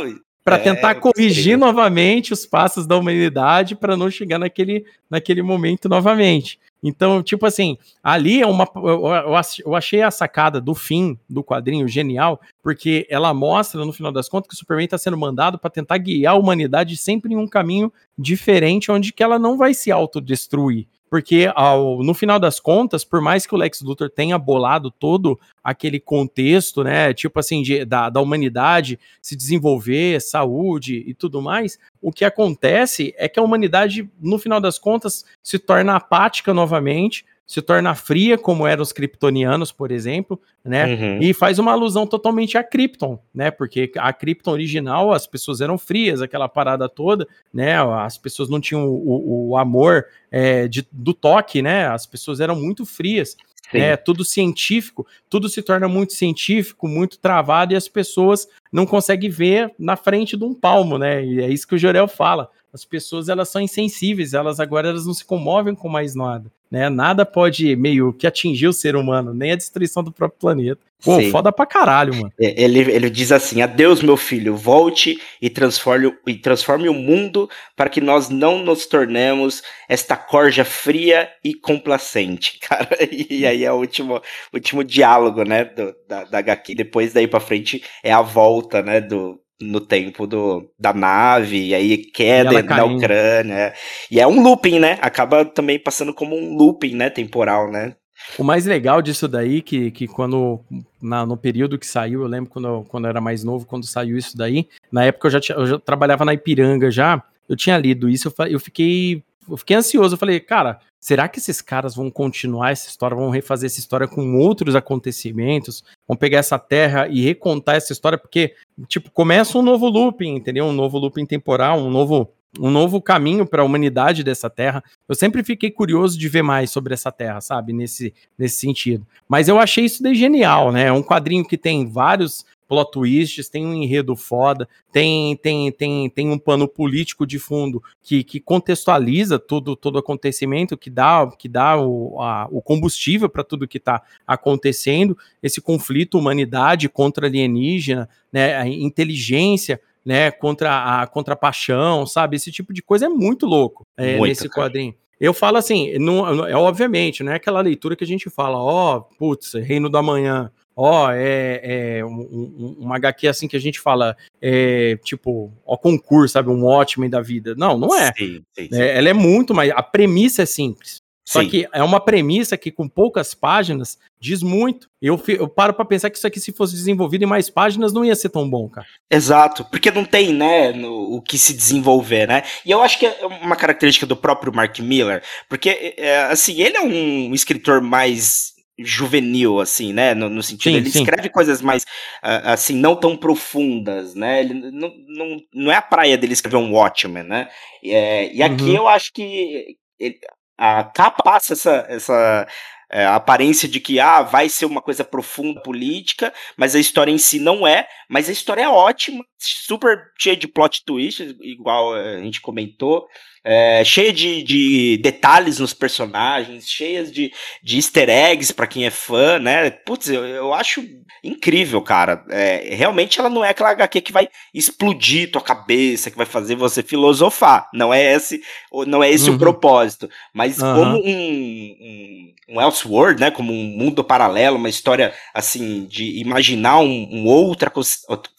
para é, tentar corrigir novamente os passos da humanidade para não chegar naquele, naquele momento novamente. Então, tipo assim, ali é uma. Eu achei a sacada do fim do quadrinho genial, porque ela mostra, no final das contas, que o Superman está sendo mandado para tentar guiar a humanidade sempre em um caminho diferente, onde que ela não vai se autodestruir porque ao, no final das contas, por mais que o Lex Luthor tenha bolado todo aquele contexto, né, tipo assim, de, da, da humanidade se desenvolver, saúde e tudo mais, o que acontece é que a humanidade, no final das contas, se torna apática novamente, se torna fria, como eram os kryptonianos, por exemplo, né? Uhum. E faz uma alusão totalmente a Krypton, né? Porque a Krypton original, as pessoas eram frias, aquela parada toda, né? As pessoas não tinham o, o amor é, de, do toque, né? As pessoas eram muito frias. É tudo científico, tudo se torna muito científico, muito travado e as pessoas não conseguem ver na frente de um palmo, né? E é isso que o Jorel fala. As pessoas elas são insensíveis, elas agora elas não se comovem com mais nada né? Nada pode meio que atingir o ser humano, nem a destruição do próprio planeta. Pô, Sim. foda pra caralho, mano. É, ele, ele diz assim: Adeus, meu filho, volte e transforme, e transforme o mundo para que nós não nos tornemos esta corja fria e complacente, *laughs* cara. E aí é o último, último diálogo, né, do, da, da HQ. Depois daí pra frente é a volta, né, do, no tempo do, da nave, e aí queda na Ucrânia. É. E é um looping, né? Acaba também passando como um looping, né? Temporal, né? O mais legal disso daí, que, que quando, na, no período que saiu, eu lembro quando eu, quando eu era mais novo, quando saiu isso daí, na época eu já, tinha, eu já trabalhava na Ipiranga já, eu tinha lido isso, eu, eu fiquei eu fiquei ansioso. Eu falei, cara, será que esses caras vão continuar essa história, vão refazer essa história com outros acontecimentos? Vão pegar essa terra e recontar essa história? Porque, tipo, começa um novo looping, entendeu? Um novo looping temporal, um novo um novo caminho para a humanidade dessa terra. Eu sempre fiquei curioso de ver mais sobre essa terra, sabe? Nesse, nesse sentido. Mas eu achei isso de genial, né? É um quadrinho que tem vários plot twists, tem um enredo foda, tem tem tem, tem um pano político de fundo que, que contextualiza todo todo acontecimento, que dá que dá o, a, o combustível para tudo que está acontecendo, esse conflito humanidade contra alienígena, né, a inteligência né, contra a contra a paixão, sabe? Esse tipo de coisa é muito louco é, muito, nesse cara. quadrinho. Eu falo assim, não, é obviamente, não é aquela leitura que a gente fala, ó, oh, putz, Reino da Manhã, ó, é, é um, um, uma HQ assim que a gente fala, é, tipo, ó, concurso, sabe, um ótimo da vida. Não, não é. Sim, sim, sim. é. Ela é muito mais. A premissa é simples. Só que é uma premissa que com poucas páginas diz muito. Eu, eu paro para pensar que isso aqui, se fosse desenvolvido em mais páginas, não ia ser tão bom, cara. Exato, porque não tem, né, no, o que se desenvolver, né? E eu acho que é uma característica do próprio Mark Miller, porque, é, assim, ele é um escritor mais juvenil, assim, né? No, no sentido, sim, ele sim. escreve coisas mais, assim, não tão profundas, né? Ele não, não, não é a praia dele escrever um Watchmen, né? É, e aqui uhum. eu acho que ele, a capa passa essa, essa é, a aparência de que ah, vai ser uma coisa profunda política, mas a história em si não é. Mas a história é ótima, super cheia de plot twists, igual é, a gente comentou é, cheia de, de, detalhes nos personagens, cheias de, de easter eggs para quem é fã, né? Putz, eu, eu acho incrível, cara. É, realmente ela não é aquela HQ que vai explodir tua cabeça, que vai fazer você filosofar. Não é esse, não é esse uhum. o propósito. Mas uhum. como um, um, um Elseworld, né? Como um mundo paralelo, uma história assim de imaginar um, um, outra,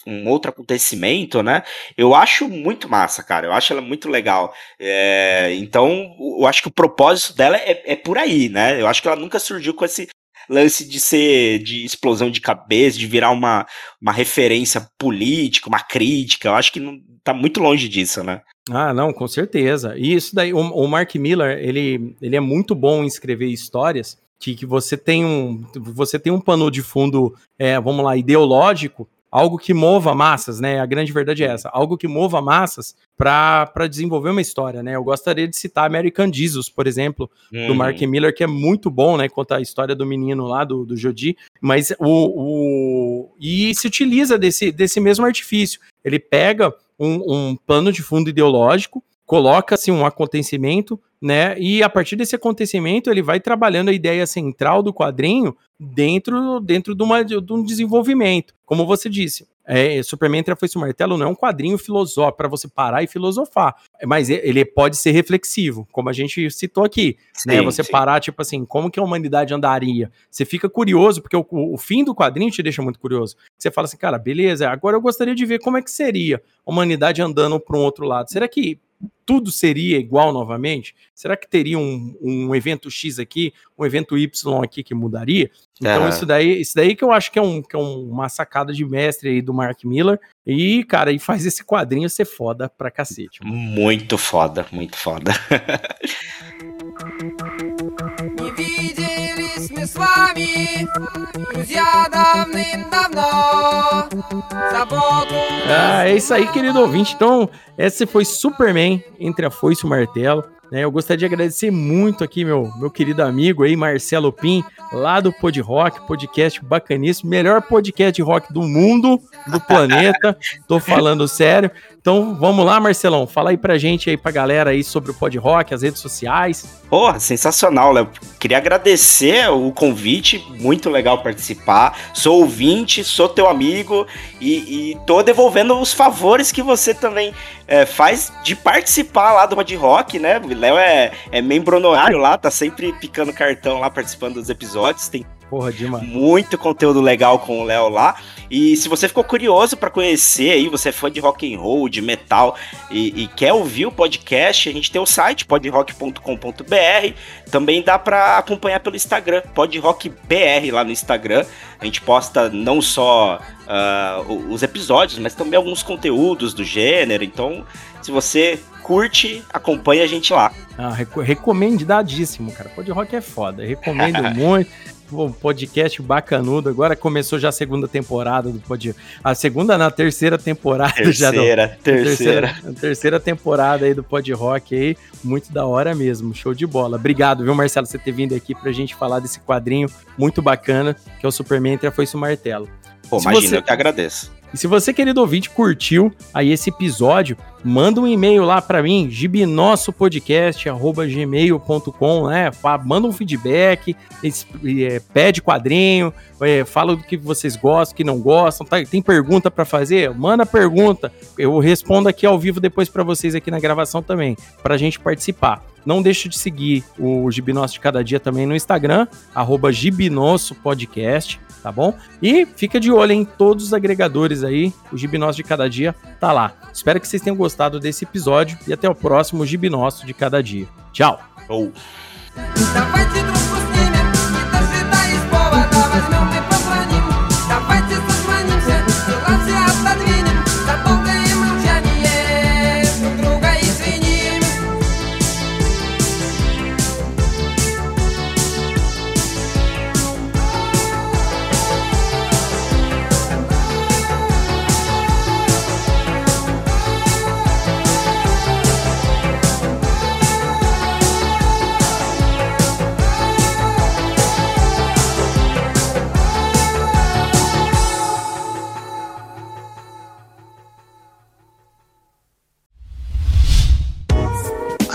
um outro acontecimento, né? Eu acho muito massa, cara. Eu acho ela muito legal. É, então, eu acho que o propósito dela é, é por aí, né? Eu acho que ela nunca surgiu com esse lance de ser de explosão de cabeça, de virar uma, uma referência política, uma crítica. Eu acho que não tá muito longe disso, né? Ah, não, com certeza. E isso daí, o, o Mark Miller, ele, ele é muito bom em escrever histórias que, que você tem um você tem um pano de fundo, é, vamos lá, ideológico, algo que mova massas, né? A grande verdade é essa, algo que mova massas para desenvolver uma história, né? Eu gostaria de citar American Jesus, por exemplo, uhum. do Mark Miller, que é muito bom, né? Conta a história do menino lá, do, do Jodi, mas o, o... E se utiliza desse, desse mesmo artifício. Ele pega um, um plano de fundo ideológico, coloca-se um acontecimento, né? E a partir desse acontecimento, ele vai trabalhando a ideia central do quadrinho dentro, dentro de, uma, de um desenvolvimento. Como você disse, é, Superman Entra Foi Martelo não é um quadrinho filosófico para você parar e filosofar, mas ele pode ser reflexivo, como a gente citou aqui. Né? Sim, né? Você sim. parar, tipo assim, como que a humanidade andaria? Você fica curioso, porque o, o, fim do quadrinho te deixa muito curioso. Você fala assim, cara, beleza, agora eu gostaria de ver como é que seria a humanidade andando para um outro lado. Será que tudo seria igual novamente? Será que teria um, um evento X aqui, um evento Y aqui que mudaria? Então, uhum. isso, daí, isso daí que eu acho que é, um, que é uma sacada de mestre aí do Mark Miller. E, cara, e faz esse quadrinho ser foda pra cacete. Mano. Muito foda, muito foda. *laughs* с вами друзья давным-давно. Ah, é isso aí, querido ouvinte. Então, esse foi Superman entre a foice e o martelo. Né? Eu gostaria de agradecer muito aqui meu, meu querido amigo aí, Marcelo Pim, lá do Pod Rock, podcast bacaníssimo, melhor podcast de rock do mundo, do planeta. *laughs* Tô falando sério. Então vamos lá, Marcelão, fala aí pra gente aí, pra galera aí sobre o Pod Rock, as redes sociais. Porra, sensacional, Léo. Queria agradecer o convite, muito legal participar. Sou ouvinte, sou teu amigo e, e tô devolvendo os favores que você também é, faz de participar lá do Pod Rock, né? Léo é, é membro honorário lá, tá sempre picando cartão lá, participando dos episódios. Tem Porra, demais. Muito conteúdo legal com o Léo lá. E se você ficou curioso para conhecer aí, você é fã de rock and roll, de metal e, e quer ouvir o podcast, a gente tem o site podrock.com.br. Também dá para acompanhar pelo Instagram, podrockbr lá no Instagram. A gente posta não só uh, os episódios, mas também alguns conteúdos do gênero. Então, se você curte, acompanha a gente lá. Ah, recomendadíssimo, cara. Pod Rock é foda. Recomendo *laughs* muito um podcast bacanudo. Agora começou já a segunda temporada do pod. A segunda na terceira temporada terceira, *laughs* já. Do... Terceira, terceira. terceira temporada aí do Pod Rock aí. Muito da hora mesmo. Show de bola. Obrigado, viu, Marcelo, você ter vindo aqui pra gente falar desse quadrinho muito bacana, que é o Superman Entre a Foice o Martelo. Pô, imagina, você... eu que agradeço. E se você, querido ouvinte, curtiu aí esse episódio, manda um e-mail lá para mim, gibinossopodcast@gmail.com, né? Manda um feedback, é, pede quadrinho, é, fala do que vocês gostam, que não gostam, tá? tem pergunta para fazer, manda pergunta, eu respondo aqui ao vivo depois para vocês aqui na gravação também, para a gente participar. Não deixe de seguir o Gibinosso de Cada Dia também no Instagram, arroba Gibinosso Podcast tá bom? E fica de olho em todos os agregadores aí, o Gibinosso de Cada Dia tá lá. Espero que vocês tenham gostado desse episódio e até o próximo Gibinosso de Cada Dia. Tchau! Oh.